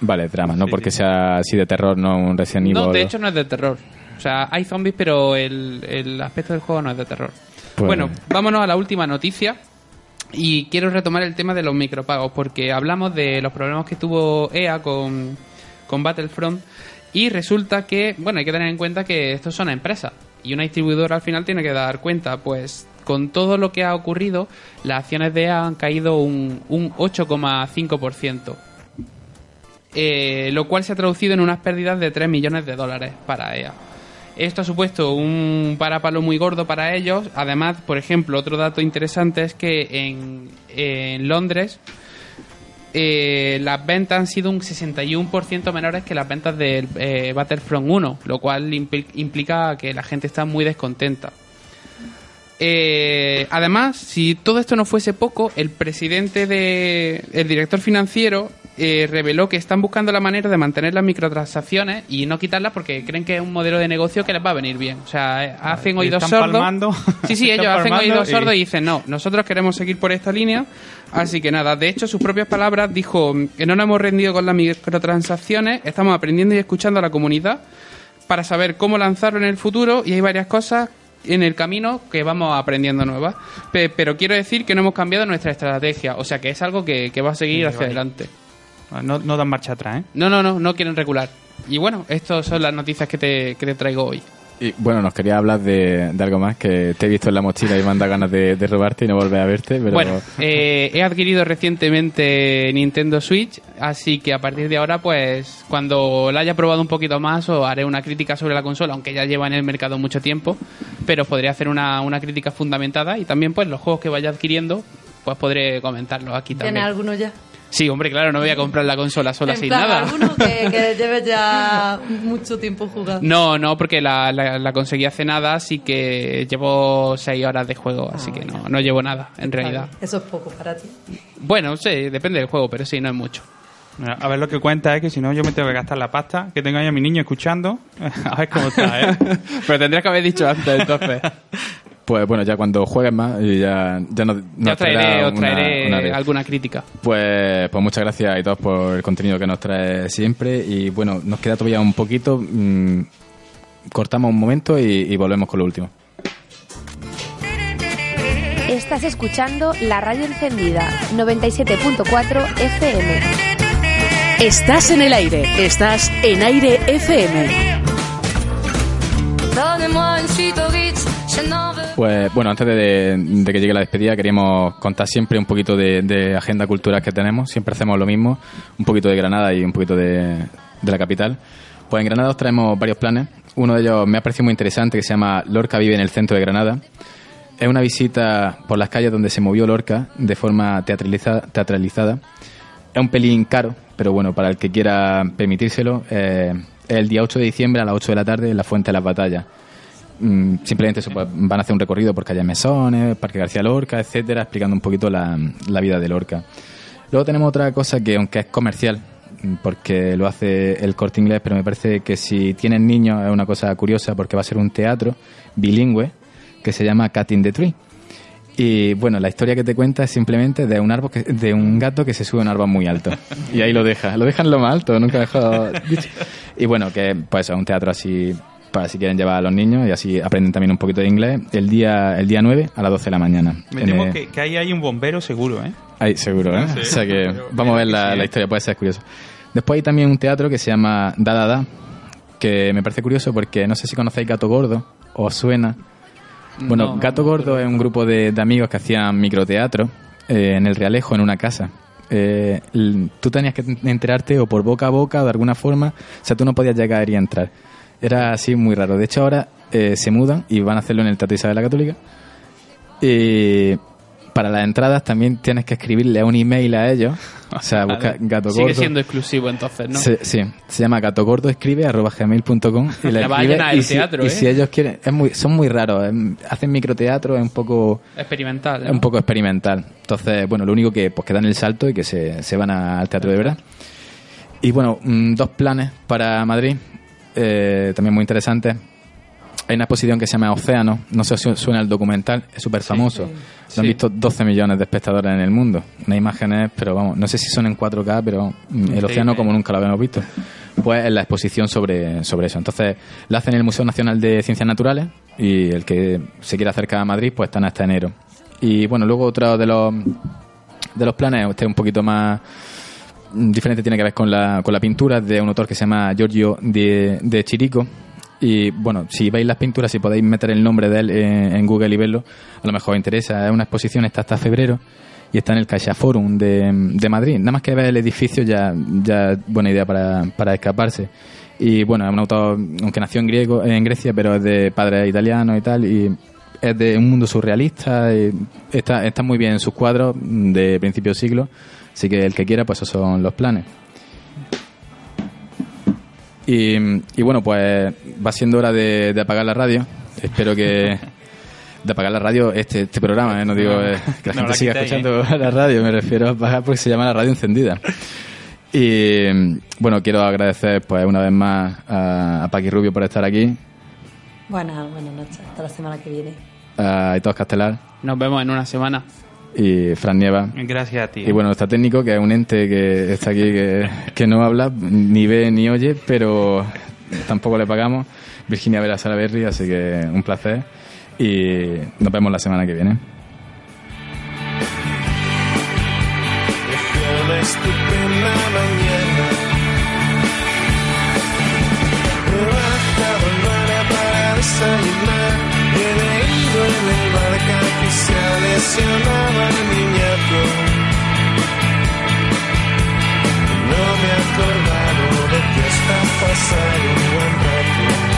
B: Vale, drama, no porque sea así de terror, no un Resident Evil.
D: No, de hecho no es de terror. O sea, hay zombies, pero el, el aspecto del juego no es de terror.
B: Pues-
D: Bueno, vámonos a la última noticia. Y quiero retomar el tema de los micropagos, porque hablamos de los problemas que tuvo EA con, con Battlefront. Y resulta que, bueno, hay que tener en cuenta que estos son empresas. Y una distribuidora al final tiene que dar cuenta. Pues con todo lo que ha ocurrido, las acciones de EA han caído un, un 8,5%. Eh, lo cual se ha traducido en unas pérdidas de 3 millones de dólares para EA. Esto ha supuesto un parapalo muy gordo para ellos. Además, por ejemplo, otro dato interesante es que en, Londres eh, las ventas han sido un 61% menores que las ventas del eh, Battlefront 1, lo cual impli- implica que la gente está muy descontenta. Eh, además, si todo esto no fuese poco, el presidente de. el director financiero eh, reveló que están buscando la manera de mantener las microtransacciones y no quitarlas porque creen que es un modelo de negocio que les va a venir bien. O sea, eh, hacen oídos
E: están
D: sordos.
E: palmando.
D: Sí, sí, [laughs] ellos hacen oídos
E: y-
D: sordos y dicen, no, nosotros queremos seguir por esta línea. Así que nada, de hecho, sus propias palabras dijo que no nos hemos rendido con las microtransacciones, estamos aprendiendo y escuchando a la comunidad para saber cómo lanzarlo en el futuro y hay varias cosas en el camino que vamos aprendiendo nuevas. Pe- pero quiero decir que no hemos cambiado nuestra estrategia, o sea que es algo que, que va a seguir
E: Sí,
D: hacia
E: vale.
D: adelante.
E: No, no dan marcha atrás, ¿eh?
D: No, no, no, no quieren regular. Y bueno, estas son las noticias que te, que te traigo hoy.
B: Y bueno, nos quería hablar de, de algo más que te he visto en la mochila y me han dado ganas de, de robarte y no volver a verte, pero
D: Bueno, eh, he adquirido recientemente Nintendo Switch, así que a partir de ahora, pues cuando la haya probado un poquito más, os haré una crítica sobre la consola, aunque ya lleva en el mercado mucho tiempo, pero podré hacer una, una crítica fundamentada y también pues los juegos que vaya adquiriendo, pues podré comentarlos aquí
H: ¿Tienes
D: también.
H: alguno ya?
D: Sí, hombre, claro, no voy a comprar la consola sola
H: En
D: sin
H: plan,
D: nada.
H: alguno que, [laughs] que lleves ya mucho tiempo jugando.
D: No, no, porque la, la, la conseguí hace nada, así que llevo seis horas de juego, así que no, no llevo nada, en realidad.
H: Eso es poco para ti.
D: Bueno, sí, depende del juego, pero sí, no es mucho.
E: A ver lo que cuenta es que si no yo me tengo que gastar la pasta, que tengo ahí a mi niño escuchando. [laughs] A ver cómo está, ¿eh? [laughs]
D: Pero tendrías que haber dicho antes, entonces. [laughs]
B: pues bueno, ya cuando juegues más y ya, ya no,
D: Ya traeré, os traeré alguna crítica.
B: Pues, pues muchas gracias a todos por el contenido que nos trae siempre y bueno, nos queda todavía un poquito. mm, cortamos un momento y, y volvemos con lo último.
F: Estás escuchando la radio encendida 97.4 FM.
A: Estás en el aire, estás en aire FM.
B: Pues bueno, antes de, de que llegue la despedida, queríamos contar siempre un poquito de, agenda cultural que tenemos. Siempre hacemos lo mismo, un poquito de Granada y un poquito de, de la capital. Pues en Granada os traemos varios planes. Uno de ellos me ha parecido muy interesante, que se llama Lorca vive en el centro de Granada. Es una visita por las calles donde se movió Lorca de forma teatraliza- teatralizada. Es un pelín caro, pero bueno, para el que quiera permitírselo, eh, es el día 8 de diciembre a las 8 de la tarde en la Fuente de las Batallas. Mm, simplemente van a hacer un recorrido por calle Mesones, Parque García Lorca, etcétera, explicando un poquito la, la vida de Lorca. Luego tenemos otra cosa que, aunque es comercial, mm, porque lo hace el corte inglés, pero me parece que si tienen niños es una cosa curiosa porque va a ser un teatro bilingüe que se llama Cutting the Tree. Y bueno, la historia que te cuenta es simplemente de un árbol que- de un gato que se sube a un árbol muy alto. Y ahí lo deja. Lo dejan lo más alto, nunca dejado dicho. Y bueno, que pues es un teatro así para si quieren llevar a los niños y así aprenden también un poquito de inglés. El día, el día 9 a las 12 de la mañana.
E: Me temo
B: el-
E: que, que ahí hay un bombero seguro, ¿eh?
B: Ahí, seguro, ¿eh?
E: Sí,
B: o sea que vamos a ver la,
E: sí,
B: la
E: ¿eh?
B: historia, puede ser curioso. Después hay también un teatro que se llama Da Da Da, que me parece curioso porque no sé si conocéis Gato Gordo o os suena. Bueno,
D: No.
B: Gato Gordo es un grupo de, de amigos que hacían microteatro eh, en el Realejo, en una casa. Eh, tú tenías que enterarte o por boca a boca o de alguna forma, o sea, tú no podías llegar y entrar. Era así muy raro. De hecho, ahora eh, se mudan y van a hacerlo en el Teatro Isabel la Católica. Para las entradas también tienes que escribirle un email a ellos. O sea, [laughs] busca Gato Gordo.
D: Sigue siendo exclusivo entonces, ¿no?
B: Se- sí, se llama gato gordo escribe arroba gmail.com y le [laughs]
D: Ya va a
B: escribe,
D: llenar
B: y
D: el
B: si,
D: teatro,
B: y
D: ¿eh?
B: si ellos quieren es muy, son muy raros hacen microteatro es un poco
D: Experimental.
B: es un poco experimental entonces bueno lo único que pues que dan el salto y que se, se van al teatro de verdad y bueno mm, dos planes para Madrid eh, también muy interesantes hay una exposición que se llama Océano no sé si suena el documental es súper famoso lo han
D: Sí.
B: visto 12 millones de espectadores en el mundo. Unas imágenes pero vamos no sé si son en 4K pero mm, el océano como nunca lo habíamos visto. Pues en la exposición sobre, sobre eso. Entonces la hacen en el Museo Nacional de Ciencias Naturales y el que se quiera acercar a Madrid pues están hasta enero. Y bueno luego otro de los de los planes este un poquito más mm, diferente tiene que ver con la, con la pintura de un autor que se llama Giorgio de, de Chirico y bueno, si veis las pinturas, si podéis meter el nombre de él en, en Google y verlo, a lo mejor os interesa. Es una exposición, está hasta febrero y está en el Caixa Forum de, de Madrid. Nada más que ver el edificio ya ya buena idea para, para escaparse. Y bueno, es un autor, aunque nació en griego, en Grecia, pero es de padre italiano y tal, y es de un mundo surrealista, y está, está muy bien en sus cuadros de principio de siglo, así que el que quiera, pues esos son los planes. Y, y bueno, pues va siendo hora de, de apagar la radio. Espero que. De apagar la radio, este, este programa, ¿eh? no digo eh, que la
E: No
B: gente
E: la
B: siga escuchando la radio, me refiero a apagar porque se llama la radio encendida. Y bueno, quiero agradecer pues una vez más a, a Paqui Rubio por estar aquí,
H: Buenas, buenas noches. Hasta la semana que viene.
B: a Aitor Castelar
D: Nos vemos en una semana.
B: Y Fran Nieva.
E: Gracias a ti.
B: Y bueno, está técnico, que es un ente que está aquí, que, que no habla, ni ve ni oye, pero tampoco le pagamos. Virginia Vera Salaberry, así que un placer. Y nos vemos la semana que viene.
Q: Desayunar. He leído en el barca que se apasionaba mi niñato. No me acordaba de que está pasado un buen rato.